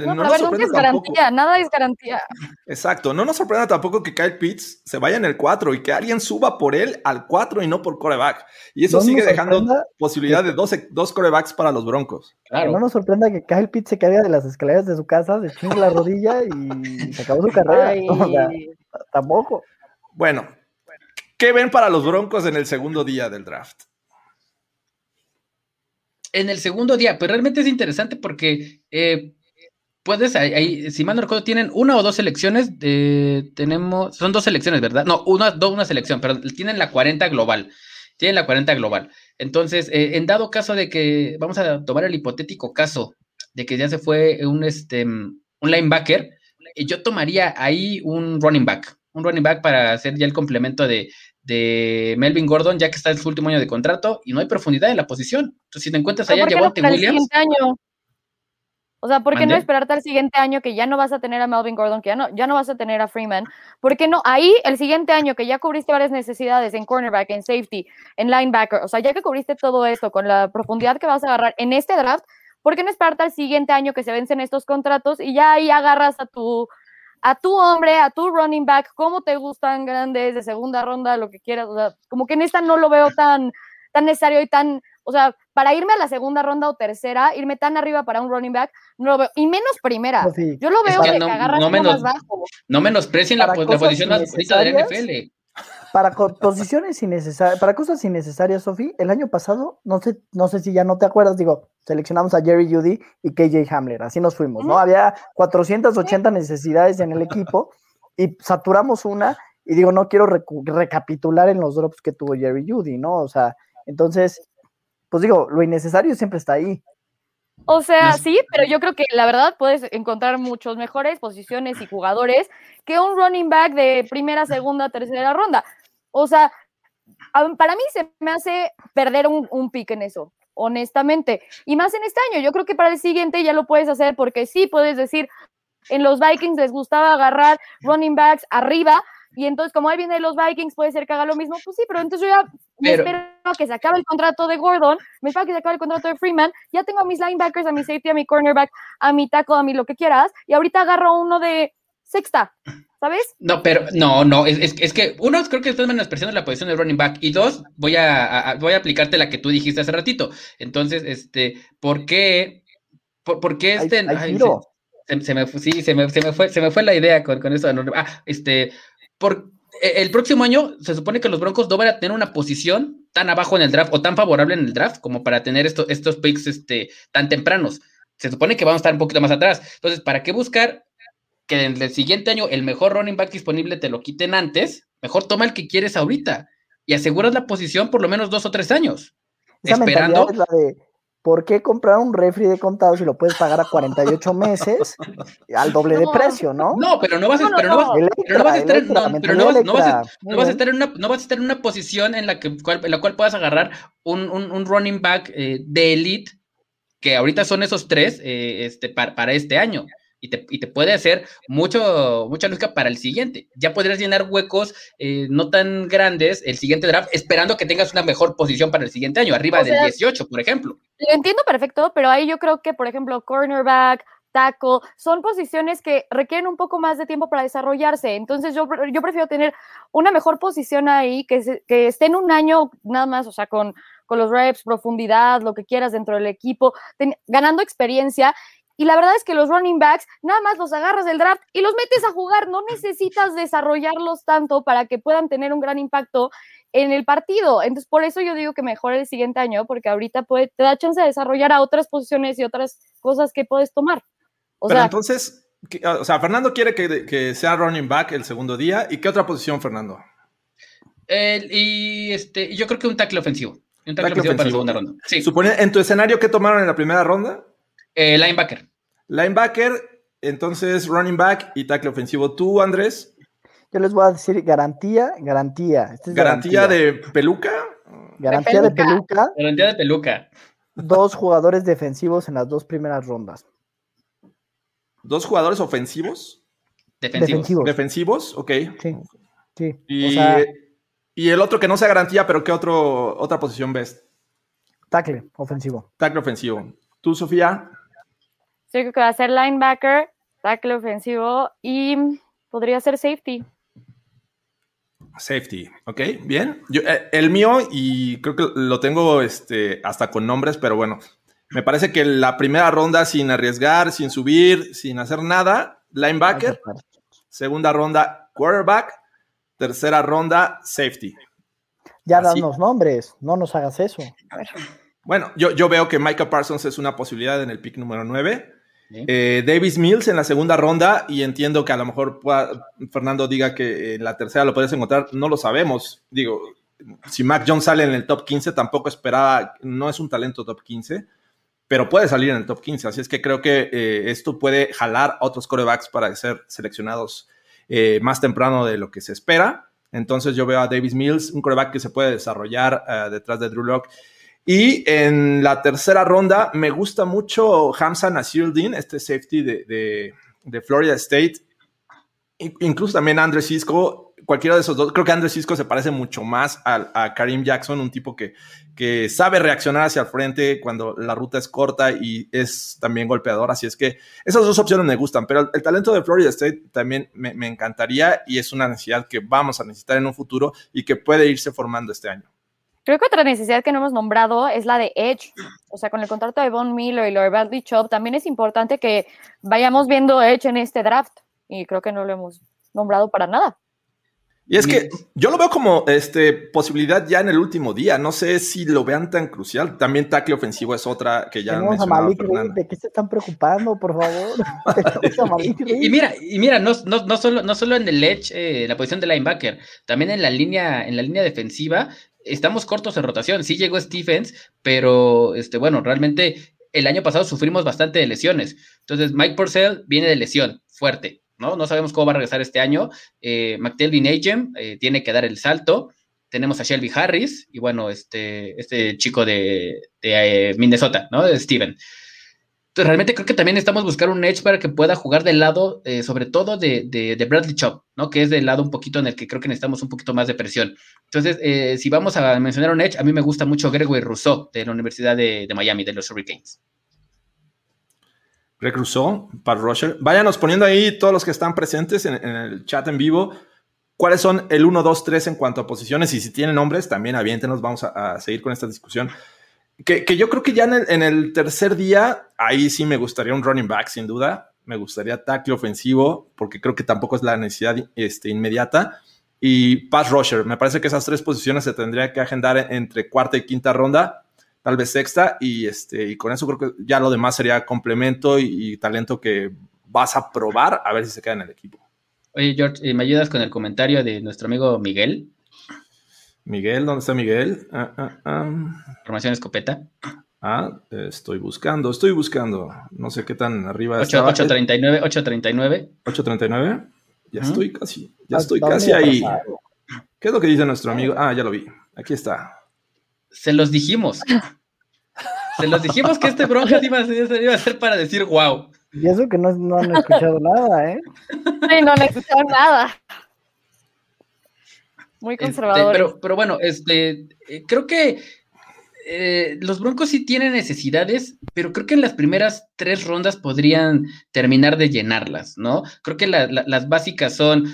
no, nos sorprende es garantía, nada es garantía. Exacto, no nos sorprenda tampoco que Kyle Pitts se vaya en el 4 y que alguien suba por él al 4 y no por coreback. Y eso sigue dejando posibilidad de dos, dos, corebacks para los Broncos. Claro. No nos sorprenda que Kyle Pitts se caiga de las escaleras de su casa, se chingue la rodilla y se acabó su carrera. tampoco. Bueno, ¿qué ven para los Broncos en el segundo día del draft? En el segundo día, pues realmente es interesante porque eh, puedes, ahí, si mal no recuerdo, tienen una o dos selecciones, tenemos, son dos selecciones, ¿verdad? No, una, dos, una selección, pero tienen la 40 global, tienen la 40 global. Entonces, eh, en dado caso de que, vamos a tomar el hipotético caso de que ya se fue un, este, un linebacker, eh, yo tomaría ahí un running back, un running back para hacer ya el complemento de, de Melvin Gordon, ya que está en su último año de contrato y no hay profundidad en la posición. Entonces, si te encuentras allá, Javonte Williams. O sea, ¿por qué no esperarte al siguiente año que ya no vas a tener a Melvin Gordon, que ya no, ya no vas a tener a Freeman? ¿Por qué no? Ahí, el siguiente año que ya cubriste varias necesidades en cornerback, en safety, en linebacker, o sea, ya que cubriste todo esto con la profundidad que vas a agarrar en este draft, ¿por qué no esperarte al siguiente año que se vencen estos contratos y ya ahí agarras a tu, a tu hombre, a tu running back, como te gustan grandes, de segunda ronda, lo que quieras? O sea, como que en esta no lo veo tan, tan necesario y tan o sea, para irme a la segunda ronda o tercera, irme tan arriba para un running back, no lo veo. Y menos primera. Pues Yo lo veo que, no, agarras no menos, más bajo. No menosprecien la, la posición más bonita del NFL. Para posiciones innecesarias, para cosas innecesarias, Sofi, el año pasado, no sé, no sé si ya no te acuerdas, digo, seleccionamos a Jerry Judy y KJ Hamler, así nos fuimos, ¿no? Había 480 necesidades en el equipo y saturamos una y digo, no quiero recapitular en los drops que tuvo Jerry Judy, ¿no? O sea, entonces, pues digo, lo innecesario siempre está ahí. O sea, sí, pero yo creo que la verdad puedes encontrar muchos mejores posiciones y jugadores que un running back de primera, segunda, tercera ronda. O sea, para mí se me hace perder un, un pick en eso, honestamente. Y más en este año, yo creo que para el siguiente ya lo puedes hacer porque sí puedes decir, en los Vikings les gustaba agarrar running backs arriba, y entonces, como ahí viene los Vikings, puede ser que haga lo mismo. Pues sí, pero entonces yo ya me espero que se acabe el contrato de Gordon, me espero que se acabe el contrato de Freeman. Ya tengo a mis linebackers, a mi safety, a mi cornerback, a mi tackle, a mi lo que quieras. Y ahorita agarro uno de sexta, ¿sabes? No, pero no, no, es, es, que uno, creo que estás menospreciando la posición de running back. Y dos, voy a, voy a aplicarte la que tú dijiste hace ratito. Entonces, este, ¿por qué? ¿Por, qué este? se, me, sí, se me, se me, fue, se me fue la idea con, con eso. Ah, este, por e, el próximo año se supone que los Broncos no van a tener una posición tan abajo en el draft o tan favorable en el draft como para tener estos, estos picks este, tan tempranos. Se supone que vamos a estar un poquito más atrás. Entonces, ¿para qué buscar que en el siguiente año el mejor running back disponible te lo quiten antes? Mejor toma el que quieres ahorita y aseguras la posición por lo menos dos o tres años. Esa esperando. mentalidad es la de ¿por qué comprar un refri de contado si lo puedes pagar a 48 meses al doble de precio, no? No, pero no vas a, No, no, pero no vas, no. pero no vas a estar, en una, no vas a estar en una posición en la que cual- en la cual puedas agarrar un, un, un running back eh, de elite, que ahorita son esos tres eh, este, para, para este año. Y te, y te puede hacer mucho, mucha lógica para el siguiente. Ya podrías llenar huecos eh, no tan grandes el siguiente draft, esperando que tengas una mejor posición para el siguiente año, arriba O del sea, 18, por ejemplo. Lo entiendo perfecto, pero ahí yo creo que, por ejemplo, cornerback, tackle, son posiciones que requieren un poco más de tiempo para desarrollarse. Entonces yo, yo prefiero tener una mejor posición ahí, que, se- que esté en un año nada más, o sea, con, con los reps, profundidad, lo que quieras dentro del equipo, ten- ganando experiencia. Y la verdad es que los running backs nada más los agarras del draft y los metes a jugar. No necesitas desarrollarlos tanto para que puedan tener un gran impacto en el partido. Entonces, por eso yo digo que mejor el siguiente año, porque ahorita puede, te da chance de desarrollar a otras posiciones y otras cosas que puedes tomar. O Pero sea, entonces, ¿qué- o sea, Fernando quiere que, que sea running back el segundo día. ¿Y qué otra posición, Fernando? El- y este, yo creo que un tackle ofensivo. Un tackle, Tackle ofensivo, para la ofensivo. segunda ronda. Sí, Supone, en tu escenario, ¿qué tomaron en la primera ronda? Eh, linebacker. Linebacker, entonces running back y tackle ofensivo. Tú, Andrés, Yo les voy a decir garantía, garantía. Esta es garantía de peluca. garantía de peluca. peluca. Garantía de peluca. Dos jugadores defensivos en las dos primeras rondas. Dos jugadores ofensivos, Defensivo. Defensivos. defensivos, ok. Sí, sí. Y, O sea, y el otro que no sea garantía, pero ¿qué otro, otra posición ves? tackle ofensivo. Tackle ofensivo. Tú, Sofía, yo creo que va a ser linebacker, tackle ofensivo y podría ser safety. safety, ok, bien. Yo, eh, el mío, y creo que lo tengo este, hasta con nombres, pero bueno, me parece que la primera ronda sin arriesgar, sin subir, sin hacer nada, linebacker, segunda ronda quarterback, tercera ronda safety. Ya Así. danos nombres, no nos hagas eso. Bueno, yo, yo veo que Micah Parsons es una posibilidad en el pick número 9. Eh, Davis Mills en la segunda ronda y entiendo que a lo mejor Fernando diga que en la tercera lo puedes encontrar, no lo sabemos. Digo, si Mac Jones sale en el top 15, tampoco esperaba, no es un talento top 15, pero puede salir en el top 15. Así es que creo que eh, esto puede jalar a otros corebacks para ser seleccionados eh, más temprano de lo que se espera. Entonces yo veo a Davis Mills, un coreback que se puede desarrollar detrás de Drew Lock. Y en la tercera ronda me gusta mucho Hamza Nasiruddin, este safety de, de- Florida State. In- Incluso también Andre Cisco, cualquiera de esos dos. Creo que Andre Cisco se parece mucho más a, Karim Jackson, un tipo que, sabe reaccionar hacia el frente cuando la ruta es corta y es también golpeador. Así es que esas dos opciones me gustan, pero el, el talento de Florida State también me, me encantaría y es una necesidad que vamos a necesitar en un futuro y que puede irse formando este año. Creo que otra necesidad que no hemos nombrado es la de Edge. O sea, con el contrato de Von Miller y Lord Bradley Chop, también es importante que vayamos viendo Edge en este draft. Y creo que no lo hemos nombrado para nada. Y es que yo lo veo como este, posibilidad ya en el último día. No sé si lo vean tan crucial. También tackle ofensivo es otra que ya Tenemos a mencionaba Malik Reed, Fernando. ¿de qué se están preocupando, por favor? Tenemos a Malik Y, Reed. y mira, y mira, no, no, no solo, no solo en el edge, eh, la posición de linebacker, también en la línea, en la línea defensiva, estamos cortos en rotación. Sí llegó Stephens, pero este, bueno, realmente el año pasado sufrimos bastante de lesiones. Entonces, Mike Purcell viene de lesión fuerte, ¿no? No sabemos cómo va a regresar este año. Eh, McTelvin Agem eh, tiene que dar el salto. Tenemos a Shelby Harris y bueno, este, este chico de, eh, Minnesota, ¿no? De Steven. Entonces, realmente creo que también estamos buscando un edge para que pueda jugar del lado, eh, sobre todo de, de, Bradley Chop, ¿no? Que es del lado un poquito en el que creo que necesitamos un poquito más de presión. Entonces, eh, si vamos a mencionar un edge, a mí me gusta mucho Gregory Rousseau de la Universidad de, Miami, de los Hurricanes. Greg Rousseau, Pat Rusher. Váyanos poniendo ahí todos los que están presentes en, el chat en vivo. ¿Cuáles son el 1, 2, 3 en cuanto a posiciones? Y si tienen nombres, también aviéntenos. Vamos a seguir con esta discusión. Que, yo creo que ya en el, tercer día, ahí sí me gustaría un running back, sin duda. Me gustaría tackle ofensivo, porque creo que tampoco es la necesidad este, inmediata. Y pass rusher. Me parece que esas tres posiciones se tendría que agendar entre cuarta y quinta ronda, tal vez sexta. Y, este, y con eso creo que ya lo demás sería complemento y, y talento que vas a probar a ver si se queda en el equipo. Oye, George, ¿me ayudas con el comentario de nuestro amigo Miguel? Miguel, ¿dónde está Miguel? Ah, ah, ah. Formación escopeta. Ah, estoy buscando, estoy buscando. No sé qué tan arriba 8, estaba. 839, 839. 839. Ya estoy casi, ya estoy casi ahí. ¿Qué es lo que dice nuestro amigo? Ah, ya lo vi. Aquí está. Se los dijimos. Se los dijimos que este Broncos iba a ser, iba a ser para decir wow. Y eso que no, no han escuchado nada, ¿eh? Sí, no necesitaron nada. Muy Este, conservadores. pero, pero bueno, este, eh, creo que eh, los Broncos sí tienen necesidades, pero creo que en las primeras tres rondas podrían terminar de llenarlas, ¿no? Creo que la- la- las básicas son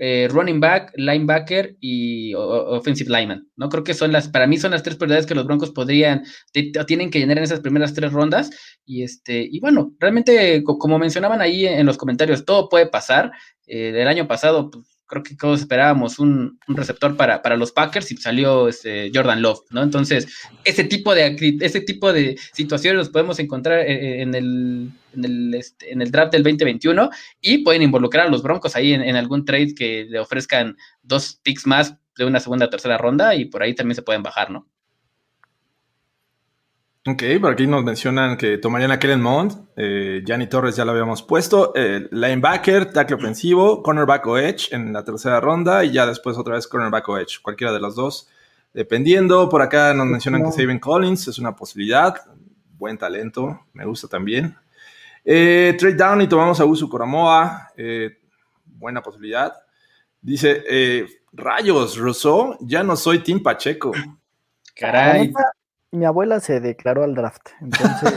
eh, running back, linebacker y o- offensive lineman, ¿no? Creo que son las, para mí son las tres prioridades que los Broncos podrían, te- te- tienen que llenar en esas primeras tres rondas. Y este, y bueno, realmente, co- como mencionaban ahí en los comentarios, todo puede pasar. Eh, el año pasado, pues, creo que todos esperábamos un, un receptor para, para los Packers y salió este, Jordan Love, ¿no? Entonces, ese tipo de, ese tipo de situaciones los podemos encontrar eh, en el, en, el, este, en el draft del 2021 y pueden involucrar a los Broncos ahí en, en algún trade que le ofrezcan dos picks más de una segunda o tercera ronda y por ahí también se pueden bajar, ¿no? Ok, por aquí nos mencionan que tomarían a Kellen Mond. Eh, Gianni Torres ya lo habíamos puesto. Eh, linebacker, tackle ofensivo, cornerback o edge en la tercera ronda y ya después otra vez cornerback o edge. Cualquiera de los dos. Dependiendo, por acá nos mencionan que Saban Collins es una posibilidad. Buen talento, me gusta también. Eh, trade down y tomamos a Usu Coramoa. eh, buena posibilidad. Dice, rayos, Rousseau, ya no soy Tim Pacheco. La Caray. neta, mi abuela se declaró al draft, entonces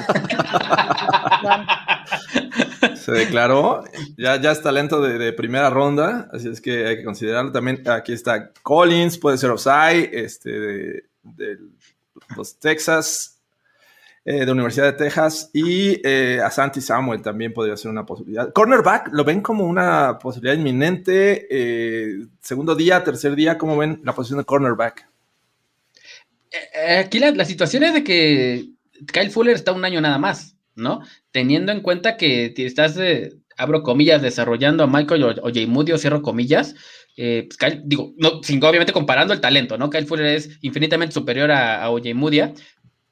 Se declaró, ya, ya es talento de, primera ronda, así es que hay que considerarlo. También aquí está Collins, puede ser Osai, este, de, los Texas, eh, de Universidad de Texas, y eh, Asante Samuel también podría ser una posibilidad. Cornerback, ¿lo ven como una posibilidad inminente? Eh, segundo día, tercer día, ¿cómo ven la posición de cornerback? Eh, Aquí la, la situación es de que Kyle Fuller está un año nada más, ¿no? Teniendo en cuenta que estás, eh, abro comillas, desarrollando a Michael o, o Jay Moody o cierro comillas, eh, pues Kyle- digo, no, sin, obviamente comparando el talento, ¿no? Kyle Fuller es infinitamente superior a, a O.J. Moody,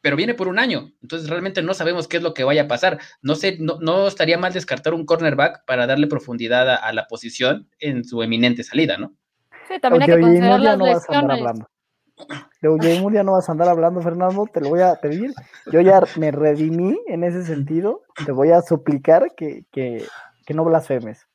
pero viene por un año, entonces realmente no sabemos qué es lo que vaya a pasar. No sé, no, no estaría mal descartar un cornerback para darle profundidad a, a la posición en su eminente salida, ¿no? Sí, también hay que considerar las no lesiones. De Oye, Muria no vas a andar hablando, Fernando, te lo voy a pedir. Yo ya me redimí en ese sentido. Te voy a suplicar que, que, que no blasfemes.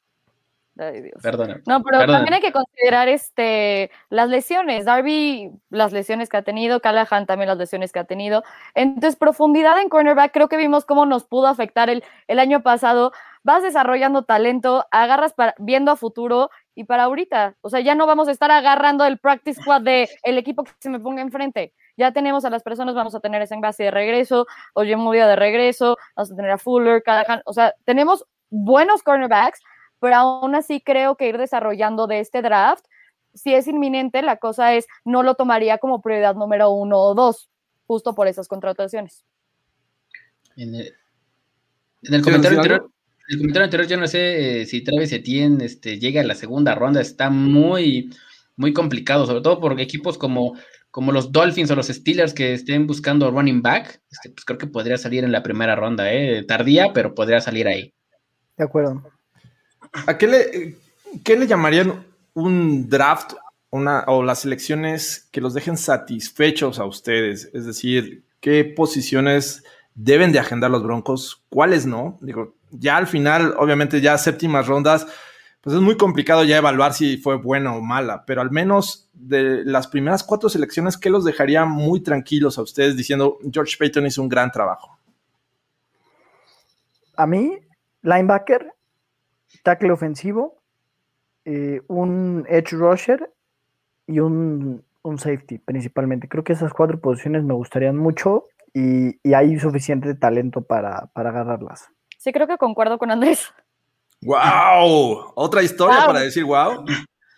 Ay, Dios. Perdona. No, pero también hay que considerar este las lesiones. Darby, las lesiones que ha tenido, Callahan también las lesiones que ha tenido. Entonces, profundidad en cornerback, creo que vimos cómo nos pudo afectar el, el año pasado. Vas desarrollando talento, agarras para, viendo a futuro y para ahorita. O sea, ya no vamos a estar agarrando el practice squad de el equipo que se me ponga enfrente. Ya tenemos a las personas, vamos a tener ese envase de regreso, Oye Mudia de regreso, vamos a tener a Fuller, Callahan. O sea, tenemos buenos cornerbacks pero aún así creo que ir desarrollando de este draft, si es inminente, la cosa es, no lo tomaría como prioridad número uno o dos, justo por esas contrataciones. En el, en el ¿Quieres comentario anterior, el comentario anterior, yo no sé eh, si Travis Etienne este, llega a la segunda ronda, está muy, muy complicado, sobre todo por equipos como, como los Dolphins o los Steelers que estén buscando running back, este, pues creo que podría salir en la primera ronda, eh, tardía, pero podría salir ahí. De acuerdo. ¿A qué le, qué le llamarían un draft una, o las selecciones que los dejen satisfechos a ustedes? Es decir, ¿qué posiciones deben de agendar los Broncos? ¿Cuáles no? Digo, ya al final, obviamente, ya séptimas rondas, pues es muy complicado ya evaluar si fue buena o mala, pero al menos de las primeras cuatro selecciones, ¿qué los dejaría muy tranquilos a ustedes diciendo George Payton hizo un gran trabajo? A mí, linebacker, tackle ofensivo, eh, un edge rusher y un, un safety principalmente. Creo que esas cuatro posiciones me gustarían mucho y, y hay suficiente talento para, para agarrarlas. Sí, creo que concuerdo con Andrés. ¡Wow! Otra historia Wow. para decir wow.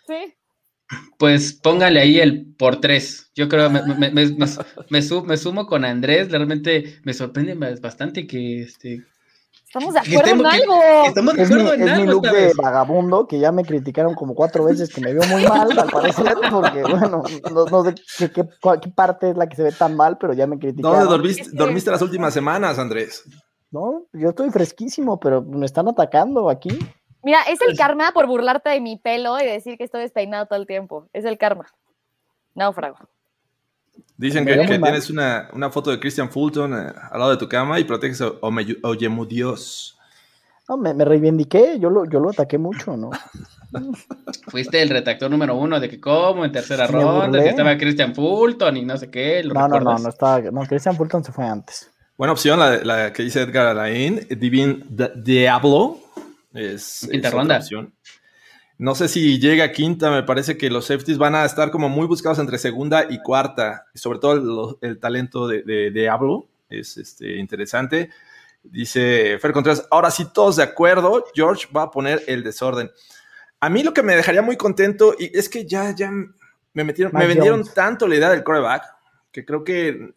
Sí. Pues póngale ahí el por tres. Yo creo, me, me, me, me, me su- me sumo con Andrés, realmente me sorprende bastante que este, Estamos de acuerdo en algo. Estamos de Es mi, acuerdo en es mi algo look de vagabundo, que ya me criticaron como cuatro veces que me veo muy mal, al parecer, porque, bueno, no, no sé qué, qué- cuál- qué parte es la que se ve tan mal, pero ya me criticaron. ¿Dónde dormiste las últimas semanas, Andrés? No, yo estoy fresquísimo, pero me están atacando aquí. Mira, es el karma por burlarte de mi pelo y decir que estoy despeinado todo el tiempo. Es el karma. Náufrago. Dicen que, tienes una, una foto de Christian Fulton eh, al lado de tu cama y proteges a Oyemu Dios. No, me, me reivindiqué, yo lo, yo lo ataqué mucho, ¿no? Fuiste el redactor número uno de que como en tercera Me ronda, burlé. que estaba Christian Fulton y no sé qué. ¿lo No, no, no, no estaba, no, Christian Fulton se fue antes. Buena opción la, la que dice Edgar Alain, Divin Di- Diablo. Es, Quinta es ronda. opción. No sé si llega a quinta, me parece que los safeties van a estar como muy buscados entre segunda y cuarta, sobre todo el, el talento de, de Diablo es este, interesante. Dice Fer Contreras, ahora sí todos de acuerdo, George va a poner el desorden. A mí lo que me dejaría muy contento y es que ya, ya me metieron, Mac me vendieron Jones. tanto la idea del coreback que creo que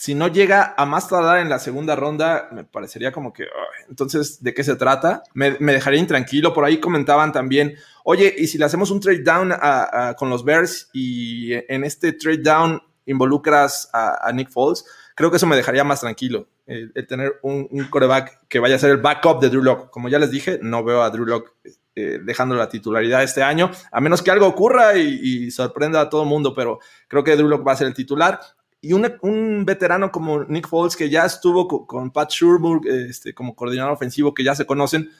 si no llega a más tardar en la segunda ronda, me parecería como que, entonces, ¿de qué se trata? Me, me dejaría intranquilo. Por ahí comentaban también, oye, ¿y si le hacemos un trade down a- a- con los Bears y en este trade down involucras a, a Nick Foles? Creo que eso me dejaría más tranquilo. El, el tener un, un coreback que vaya a ser el backup de Drew Lock. Como ya les dije, no veo a Drew Lock eh, dejando la titularidad este año, a menos que algo ocurra y, y sorprenda a todo el mundo, pero creo que Drew Lock va a ser el titular y un, un veterano como Nick Foles, que ya estuvo co- con, Pat Shurmur este, como coordinador ofensivo, que ya se conocen,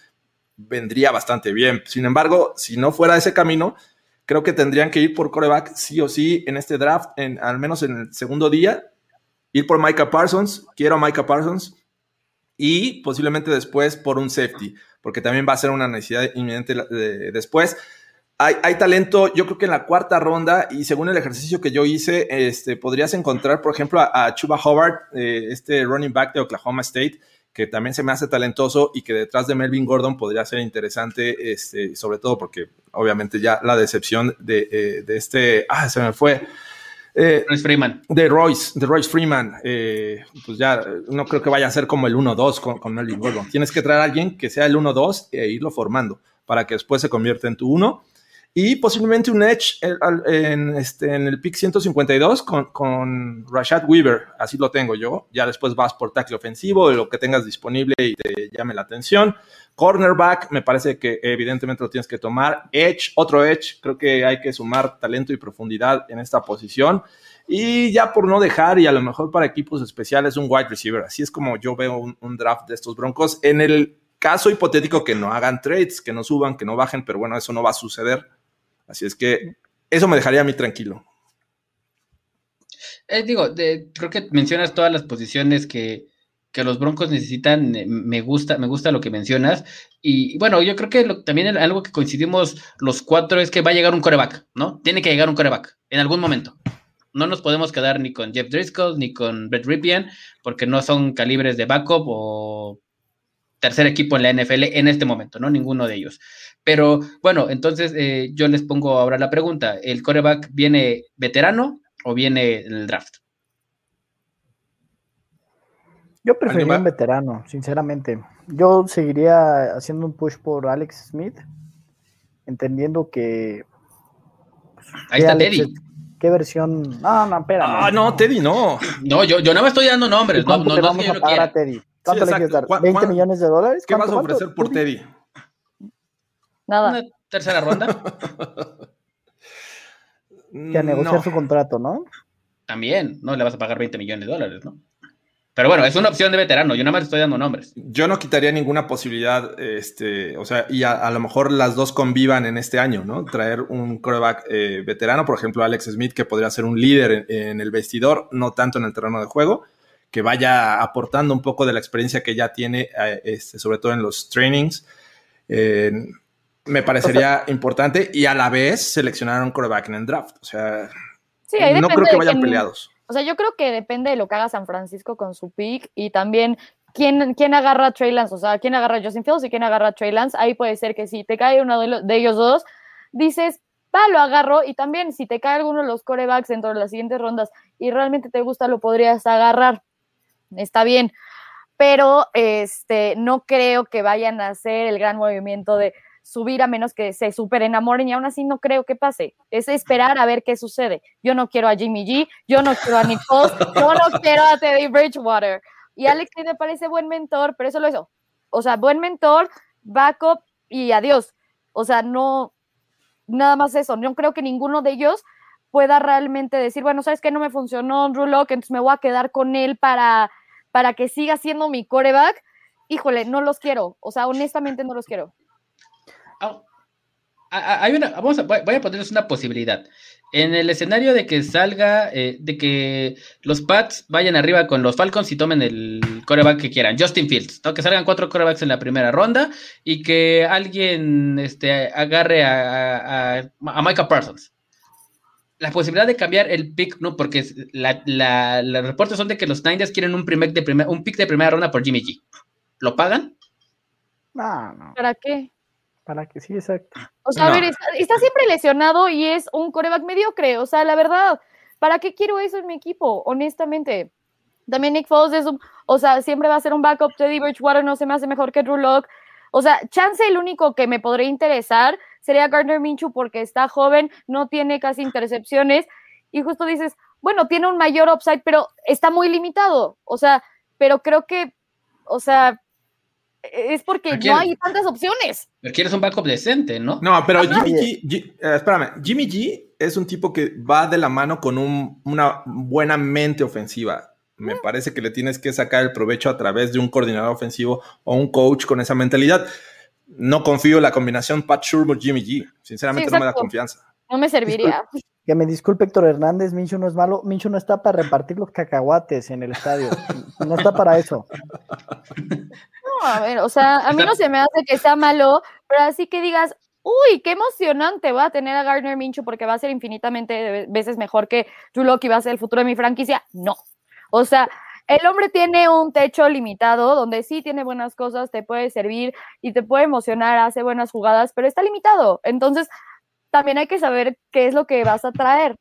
vendría bastante bien. Sin embargo, si no fuera ese camino, creo que tendrían que ir por coreback sí o sí en este draft, en, al menos en el segundo día, ir por Micah Parsons, quiero a Micah Parsons, y posiblemente después por un safety, porque también va a ser una necesidad inminente después. Hay, hay talento, yo creo que en la cuarta ronda, y según el ejercicio que yo hice, este, podrías encontrar, por ejemplo, a, a Chuba Howard, eh, este running back de Oklahoma State, que también se me hace talentoso y que detrás de Melvin Gordon podría ser interesante, este, sobre todo porque obviamente ya la decepción de, eh, de este, ah, se me fue, eh, Chris Freeman. de Royce, de Royce Freeman, eh, pues ya no creo que vaya a ser como el 1-2 con, con Melvin Gordon. Tienes que traer a alguien que sea el 1-2 e irlo formando para que después se convierta en tu 1. Y posiblemente un Edge en, este, en el pick 152 con, con Rashad Weaver, así lo tengo yo. Ya después vas por tackle ofensivo, lo que tengas disponible y te llame la atención. Cornerback, me parece que evidentemente lo tienes que tomar. Edge, otro Edge, creo que hay que sumar talento y profundidad en esta posición. Y ya por no dejar, y a lo mejor para equipos especiales, un wide receiver. Así es como yo veo un draft de estos broncos. En el caso hipotético que no hagan trades, que no suban, que no bajen, pero bueno, eso no va a suceder. Así es que eso me dejaría a mí tranquilo. Eh, digo, creo que mencionas todas las posiciones que, que los Broncos necesitan. eh, Me gusta, me gusta lo que mencionas. Y bueno, yo creo que lo- también algo que coincidimos los cuatro es que va a llegar un coreback, ¿no? Tiene que llegar un coreback en algún momento. No nos podemos quedar ni con Jeff Driscoll ni con Brett Ripien, porque no son calibres de backup o tercer equipo en la NFL en este momento, ¿no? Ninguno de ellos. Pero bueno, entonces eh, yo les pongo ahora la pregunta: ¿el coreback viene veterano o viene en el draft? Yo preferiría un veterano, sinceramente. Yo seguiría haciendo un push por Alex Smith, entendiendo que. Ahí que está Alex Teddy. ¿Qué versión? No, no, espérame. Ah, no, Teddy, no. No, yo, yo no me estoy dando ¿Y nombres, no, ¿Cuánto no, le no vamos a pagar a. Teddy? ¿Cuánto le quieres dar? ¿Cuán- ¿20 cuán- millones de dólares? ¿Qué vas a ofrecer por Teddy? Nada. Una tercera ronda Que a negociar No. su contrato, ¿no? también, no le vas a pagar 20 millones de dólares, ¿no? Pero bueno, es una opción de veterano, yo nada más estoy dando nombres. Yo no quitaría ninguna posibilidad, este, o sea, y a, a lo mejor las dos convivan en este año, ¿no? Traer un coreback eh, veterano, por ejemplo, Alex Smith, que podría ser un líder en, en el vestidor, no tanto en el terreno de juego, que vaya aportando un poco de la experiencia que ya tiene, eh, este, sobre todo en los trainings. Eh, me parecería importante y a la vez seleccionar un coreback en el draft. O sea, Sí, no creo que vayan peleados. O sea, yo creo que depende de lo que haga San Francisco con su pick y también quién, quién agarra a Trey Lance, o sea, quién agarra a Justin Fields y quién agarra a Trey Lance. Ahí puede ser que si te cae uno de ellos dos, dices, va, lo agarro. Y también si te cae alguno de los corebacks dentro de las siguientes rondas y realmente te gusta, lo podrías agarrar. Está bien. pero este, no creo que vayan a hacer el gran movimiento de subir a menos que se super enamoren y aún así no creo que pase. Es esperar a ver qué sucede. Yo no quiero a Jimmy G, yo no quiero a Nick Foles, yo no quiero a Teddy Bridgewater. Y Alex me parece buen mentor, pero eso lo hizo. O sea, buen mentor, backup y adiós. O sea, no, nada más eso. No creo que ninguno de ellos pueda realmente decir, bueno, ¿sabes qué? No me funcionó Drew Locke, entonces me voy a quedar con él para, para que siga siendo mi coreback. Híjole, no los quiero. O sea, honestamente no los quiero. Hay una, vamos a, voy a ponerles una posibilidad. En el escenario de que salga, eh, de que los Pats vayan arriba con los Falcons y tomen el coreback que quieran, Justin Fields, que salgan cuatro corebacks en la primera ronda y que alguien este, agarre a, a, Micah Parsons. La posibilidad de cambiar el pick, no, porque la, los reportes son de que los Niners quieren un, primer de un pick de primera ronda por Jimmy G. ¿Lo pagan? No, no. ¿Para qué? Para que sí, exacto. O sea, a ver, está, siempre lesionado y es un coreback mediocre. O sea, la verdad, ¿para qué quiero eso en mi equipo? Honestamente. También Nick Foles es un, o sea, siempre va a ser un backup. Teddy Bridgewater no se me hace mejor que Drew Locke. O sea, chance el único que me podría interesar sería Gardner Minshew porque está joven, no tiene casi intercepciones y justo dices, bueno, tiene un mayor upside, pero está muy limitado. O sea, pero creo que, o sea, es porque no hay tantas opciones. Pero quieres un backup decente, ¿no? No, pero Jimmy G, eh, espérame, Jimmy G es un tipo que va de la mano con una buena mente ofensiva. Me parece que le tienes que sacar el provecho a través de un coordinador ofensivo o un coach con esa mentalidad. No confío en la combinación Pat Shermer-Jimmy G. Sinceramente no me da confianza. No me serviría. Que me disculpe Héctor Hernández, Mincho no es malo. Mincho no está para repartir los cacahuates en el estadio. No está para eso. No, a ver, o sea, a mí no se me hace que sea malo, pero así que digas, uy, qué emocionante va a tener a Gardner Mincho porque va a ser infinitamente veces mejor que Drew Locke y va a ser el futuro de mi franquicia. No. O sea, el hombre tiene un techo limitado donde sí tiene buenas cosas, te puede servir y te puede emocionar, hace buenas jugadas, pero está limitado. Entonces, también hay que saber qué es lo que vas a traer.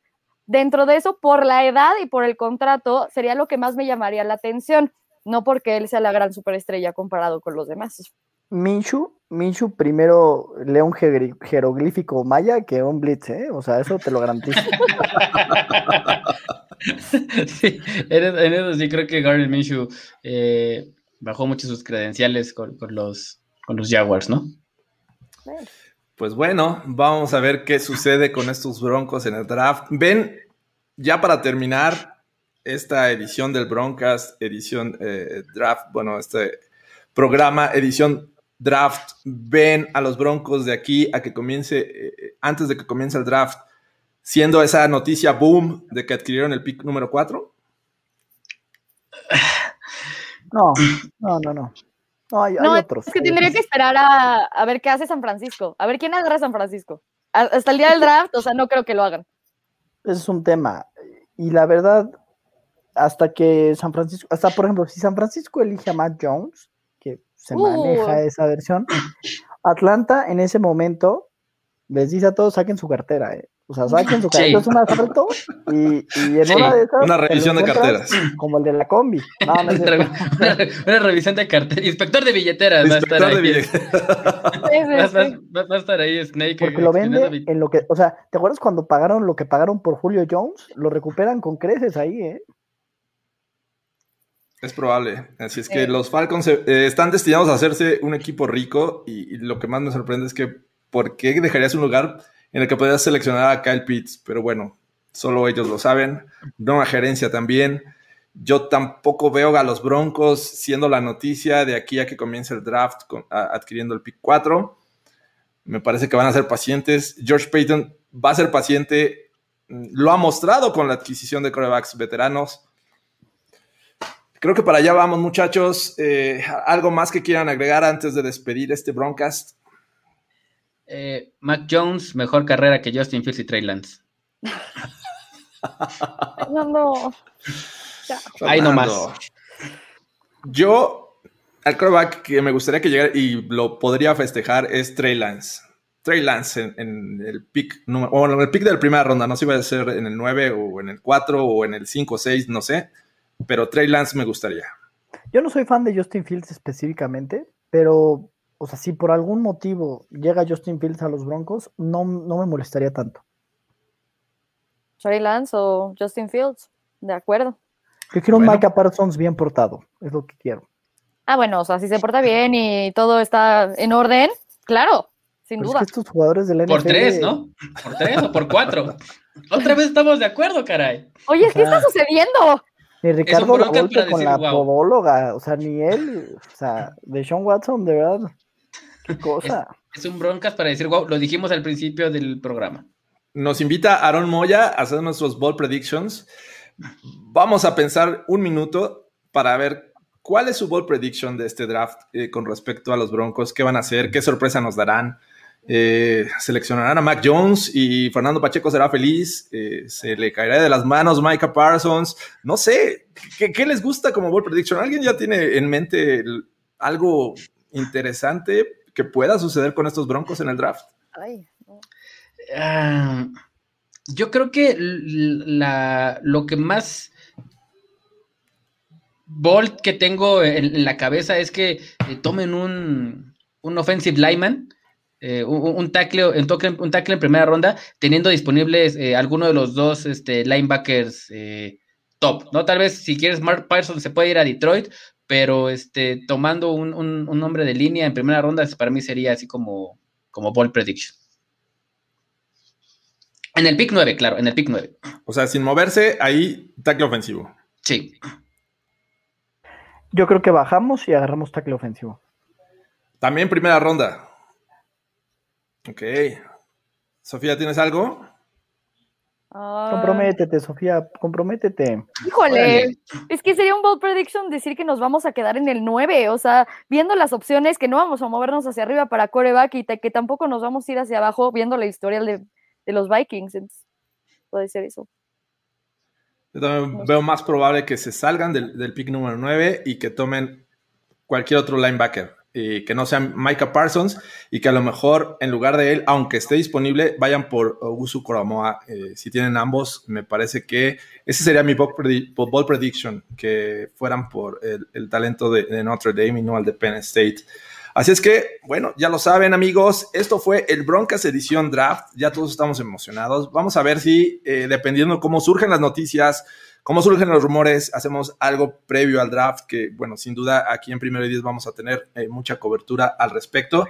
Dentro de eso, por la edad y por el contrato, sería lo que más me llamaría la atención, no porque él sea la gran superestrella comparado con los demás. Minshu, Minshu primero lee un jeroglífico maya que un blitz, ¿eh? O sea, eso te lo garantizo. sí, en eso sí creo que Gardner Minshew eh, bajó mucho sus credenciales con, los, con los Jaguars, ¿no? Pues bueno, vamos a ver qué sucede con estos Broncos en el draft. Ven, ya para terminar esta edición del Broncas, edición eh, draft, bueno, este programa, edición draft, ven a los Broncos de aquí a que comience, eh, antes de que comience el draft, siendo esa noticia boom de que adquirieron el pick número 4? No, no, no, no. No, hay, otros. Es que tendría que esperar a, ver qué hace San Francisco. A ver quién agarra San Francisco. Hasta el día del draft, o sea, no creo que lo hagan. Ese es un tema. Y la verdad, hasta que San Francisco, hasta por ejemplo, si San Francisco elige a Matt Jones, que se maneja uh. esa versión, Atlanta en ese momento les dice a todos saquen su cartera, ¿eh? O sea, saquen su cartera, es un asalto y, y en una de esas. Una revisión de carteras. Como el de la combi. No, no una, revisión de carteras. Inspector de billeteras. Inspector va a estar de billeteras. va, a estar ahí Snake. Porque lo vende en lo que. O sea, ¿te acuerdas cuando pagaron lo que pagaron por Julio Jones? Lo recuperan con creces ahí, ¿eh? Es probable. Así es que los Falcons eh, están destinados a hacerse un equipo rico y, y, lo que más me sorprende es que ¿por qué dejarías un lugar en el que podías seleccionar a Kyle Pitts, pero bueno, solo ellos lo saben, la gerencia también. Yo tampoco veo a los Broncos siendo la noticia de aquí a que comience el draft adquiriendo el pick 4. Me parece que van a ser pacientes. George Payton va a ser paciente. Lo ha mostrado con la adquisición de corebacks veteranos. Creo que para allá vamos, muchachos. Eh, ¿Algo más que quieran agregar antes de despedir este broadcast? Eh, Mac Jones, mejor carrera que Justin Fields y Trey Lance. no, no. Ahí nomás. Yo, al quarterback que me gustaría que llegara y lo podría festejar es Trey Lance. Trey Lance en, el pick número, o en el pick de la primera ronda, no sé si va a ser en el 9 o en el 4 o en el 5 o 6, no sé, pero Trey Lance me gustaría. Yo no soy fan de Justin Fields específicamente, pero, o sea, si por algún motivo llega Justin Fields a los Broncos, no, no me molestaría tanto. Trey Lance o Justin Fields, de acuerdo. Yo quiero Bueno. un Micah Parsons bien portado, es lo que quiero. Ah, bueno, o sea, si se porta bien y todo está en orden, claro, sin Pero es duda. que estos jugadores del NFL... Por tres, ¿no? Por tres o por cuatro. Otra vez estamos de acuerdo, caray. Oye, ¿qué está sucediendo? Ni Ricardo Lavolpe con decir, la "Wow". podóloga, o sea, ni él, o sea, de Sean Watson, de verdad, qué cosa. Es un broncas para decir, wow, lo dijimos al principio del programa. Nos invita Aaron Moya a hacer nuestros ball predictions. Vamos a pensar un minuto para ver cuál es su ball prediction de este draft eh, con respecto a los Broncos, qué van a hacer, qué sorpresa nos darán. Eh, seleccionarán a Mac Jones y Fernando Pacheco será feliz. Eh, se le caerá de las manos Micah Parsons. No sé, ¿qué, qué les gusta como ball prediction? ¿Alguien ya tiene en mente el- algo interesante que pueda suceder con estos Broncos en el draft? Ay, no. Ah, yo creo que la, lo que más bold que tengo en, en la cabeza es que eh, tomen un, un offensive lineman, eh, un, un tackle, un, tackle, un tackle en primera ronda, teniendo disponibles eh, alguno de los dos este, linebackers eh, top, ¿no? Tal vez si quieres Mark Parsons se puede ir a Detroit, pero este, tomando un, un, un nombre de línea en primera ronda, para mí sería así como, como bold prediction. En el pick 9, claro, en el pick 9. O sea, sin moverse, ahí tackle ofensivo. Sí. Yo creo que bajamos y agarramos tackle ofensivo. También primera ronda. Ok. Sofía, ¿tienes algo? Ah, Comprométete, Sofía, comprométete. Híjole, Órale. es que sería un bold prediction decir que nos vamos a quedar en el 9, o sea, viendo las opciones que no vamos a movernos hacia arriba para coreback y que tampoco nos vamos a ir hacia abajo viendo la historia de, de los Vikings. entonces, puede ser eso. Yo también veo más probable que se salgan del, del pick número 9 y que tomen cualquier otro linebacker. Eh, que no sea Micah Parsons y que a lo mejor en lugar de él, aunque esté disponible, vayan por Usu Koromoa. Eh, si tienen ambos, me parece que ese sería mi ball, predi- ball prediction, que fueran por el, el talento de, de Notre Dame y no al de Penn State. Así es que, bueno, ya lo saben amigos, esto fue el Broncas edición draft, ya todos estamos emocionados. Vamos a ver si, eh, dependiendo cómo surgen las noticias, cómo surgen los rumores, hacemos algo previo al draft, que bueno, sin duda aquí en Primero y Diez vamos a tener eh, mucha cobertura al respecto,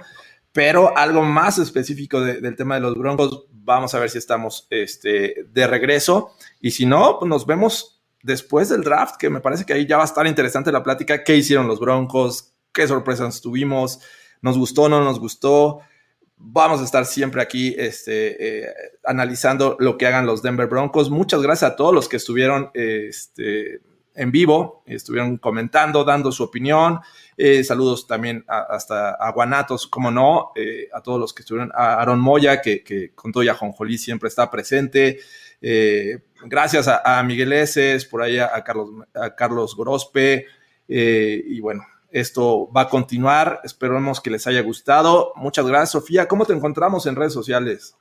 pero algo más específico de- del tema de los Broncos, vamos a ver si estamos este, de regreso. Y si no, pues nos vemos después del draft, que me parece que ahí ya va a estar interesante la plática, qué hicieron los Broncos, qué sorpresas tuvimos, nos gustó, no nos gustó. Vamos a estar siempre aquí este, eh, analizando lo que hagan los Denver Broncos. Muchas gracias a todos los que estuvieron este, en vivo, estuvieron comentando, dando su opinión. Eh, saludos también a- hasta a Guanatos, como no, eh, a todos los que estuvieron, a Aaron Moya, que, con todo y a Jonjolí siempre está presente. Gracias a, a Miguel Eses, por ahí a, Carlos, a Carlos Grospe. y bueno, esto va a continuar. Esperemos que les haya gustado. Muchas gracias, Sofía. ¿Cómo te encontramos en redes sociales?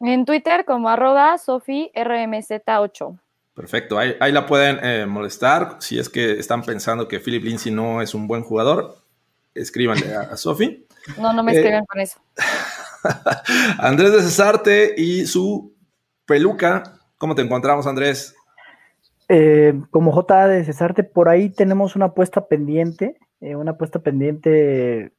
En Twitter como arroba SofiRMZ8. Perfecto, ahí, ahí la pueden eh, molestar. Si es que están pensando que Philip Lindsay no es un buen jugador, escríbanle a, a Sofi. No, no me Eh, escriban con eso. Andrés de Cesarte y su peluca. ¿Cómo te encontramos, Andrés? Eh, como J de Cesarte, por ahí tenemos una apuesta pendiente, eh, una apuesta pendiente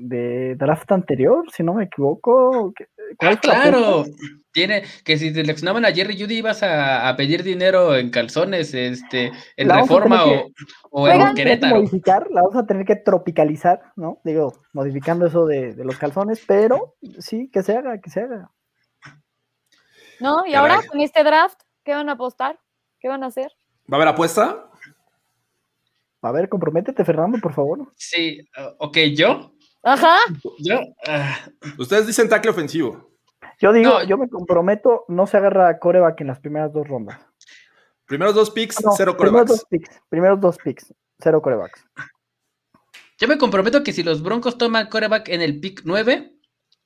de draft anterior, si no me equivoco. ¿Qué- cuál Ah, claro. Tiene que si seleccionaban a Jerry Judy ibas a, a pedir dinero en calzones, este, en La Reforma o, o en Juegan- Vamos a tener que Querétaro. modificar, la vamos a tener que tropicalizar, ¿no? Digo, modificando eso de, de los calzones, pero sí, que se haga, que se haga. ¿No? Y caray. ahora con este draft, ¿qué van a apostar? ¿Qué van a hacer? ¿Va a haber apuesta? A ver, comprométete, Fernando, por favor. Sí, uh, ok, yo, Ajá. yo, ah, Ustedes dicen tackle ofensivo. Yo digo, No. yo me comprometo, no se agarra a coreback en las primeras dos rondas. Primeros dos picks, No, cero primeros corebacks. dos picks, primeros dos picks, cero corebacks. yo me comprometo que si los Broncos toman coreback en el pick 9,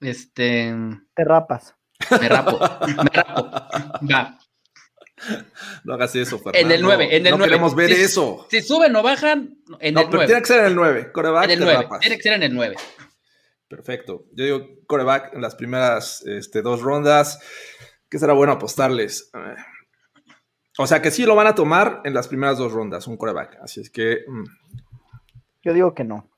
este, Te rapas. me rapo, me rapo, va. No hagas eso, Fernando. En el 9, en el no 9. queremos ver si, eso. Si suben o bajan, en no, el pero 9. tiene que ser en el 9. Coreback, En el te 9. rapas. Tiene que ser en el 9. Perfecto. Yo digo coreback en las primeras este, dos rondas. Que será bueno apostarles. O sea que sí lo van a tomar en las primeras dos rondas, un coreback. Así es que mm, Yo digo que no.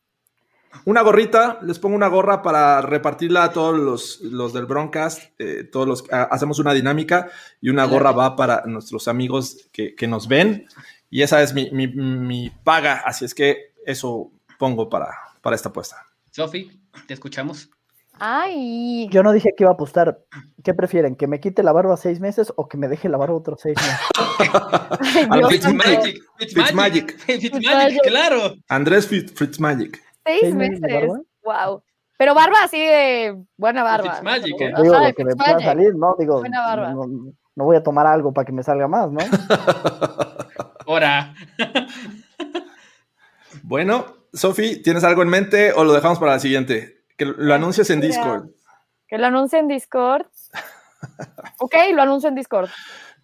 Una gorrita, les pongo una gorra para repartirla a todos los, los del Broncast. eh, todos los ha- hacemos una dinámica y una gorra va para nuestros amigos que, que nos ven. Y esa es mi, mi- mi paga. Así es que eso pongo para, para esta apuesta. Sofi, te escuchamos. Ay, Yo no dije que iba a apostar. ¿Qué prefieren? ¿Que me quite la barba seis meses o que me deje la barba otros seis meses? Fitzmagic. Fitzmagic. Fitzmagic. Claro. Andrés Fitz- Fitzmagic. Seis ¿Seis meses barba? Wow. Pero barba así de buena barba. Fitzmagic, ¿no? ¿eh? Digo, de lo que me pueda Fitzmagic. salir, ¿no? Digo, Buena barba. no, no voy a tomar algo para que me salga más, ¿no? Ahora. Bueno, Sofi, ¿tienes algo en mente o lo dejamos para la siguiente? Que lo anuncies en. Discord. Que lo anuncie en Discord. ok, lo anuncio en Discord.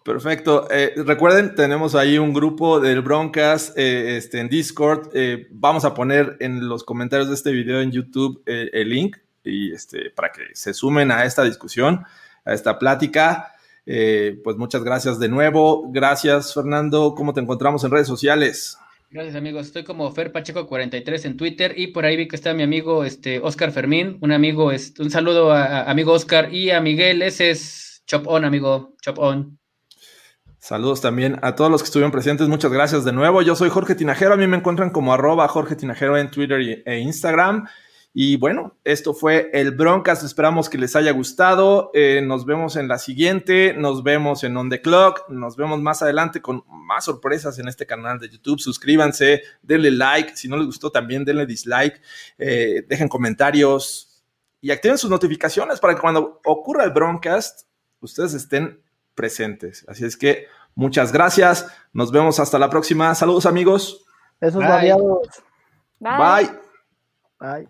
Perfecto. Eh, recuerden, tenemos ahí un grupo del Broncas eh, este, en Discord. Eh, vamos a poner en los comentarios de este video en YouTube el link y este, para que se sumen a esta discusión, a esta plática. Pues muchas gracias de nuevo. Gracias, Fernando. ¿Cómo te encontramos en redes sociales? Gracias, amigos. Estoy como Fer Pacheco43 en Twitter y por ahí vi que está mi amigo este, Oscar Fermín. Un amigo, este, un saludo a, a amigo Oscar y a Miguel. Ese es Chop On, amigo. Chop On. Saludos también a todos los que estuvieron presentes. Muchas gracias de nuevo. Yo soy Jorge Tinajero. A mí me encuentran como arroba Jorge Tinajero en Twitter e Instagram. Y bueno, esto fue el Broncas. Esperamos que les haya gustado. Eh, nos vemos en la siguiente. Nos vemos en On The Clock. Nos vemos más adelante con más sorpresas en este canal de YouTube. Suscríbanse, denle like. Si no les gustó, también denle dislike. Eh, dejen comentarios y activen sus notificaciones para que cuando ocurra el Broncast, ustedes estén presentes. Así es que muchas gracias. Nos vemos hasta la próxima. Saludos amigos. Esos Bye. variados. Bye. Bye. Ay.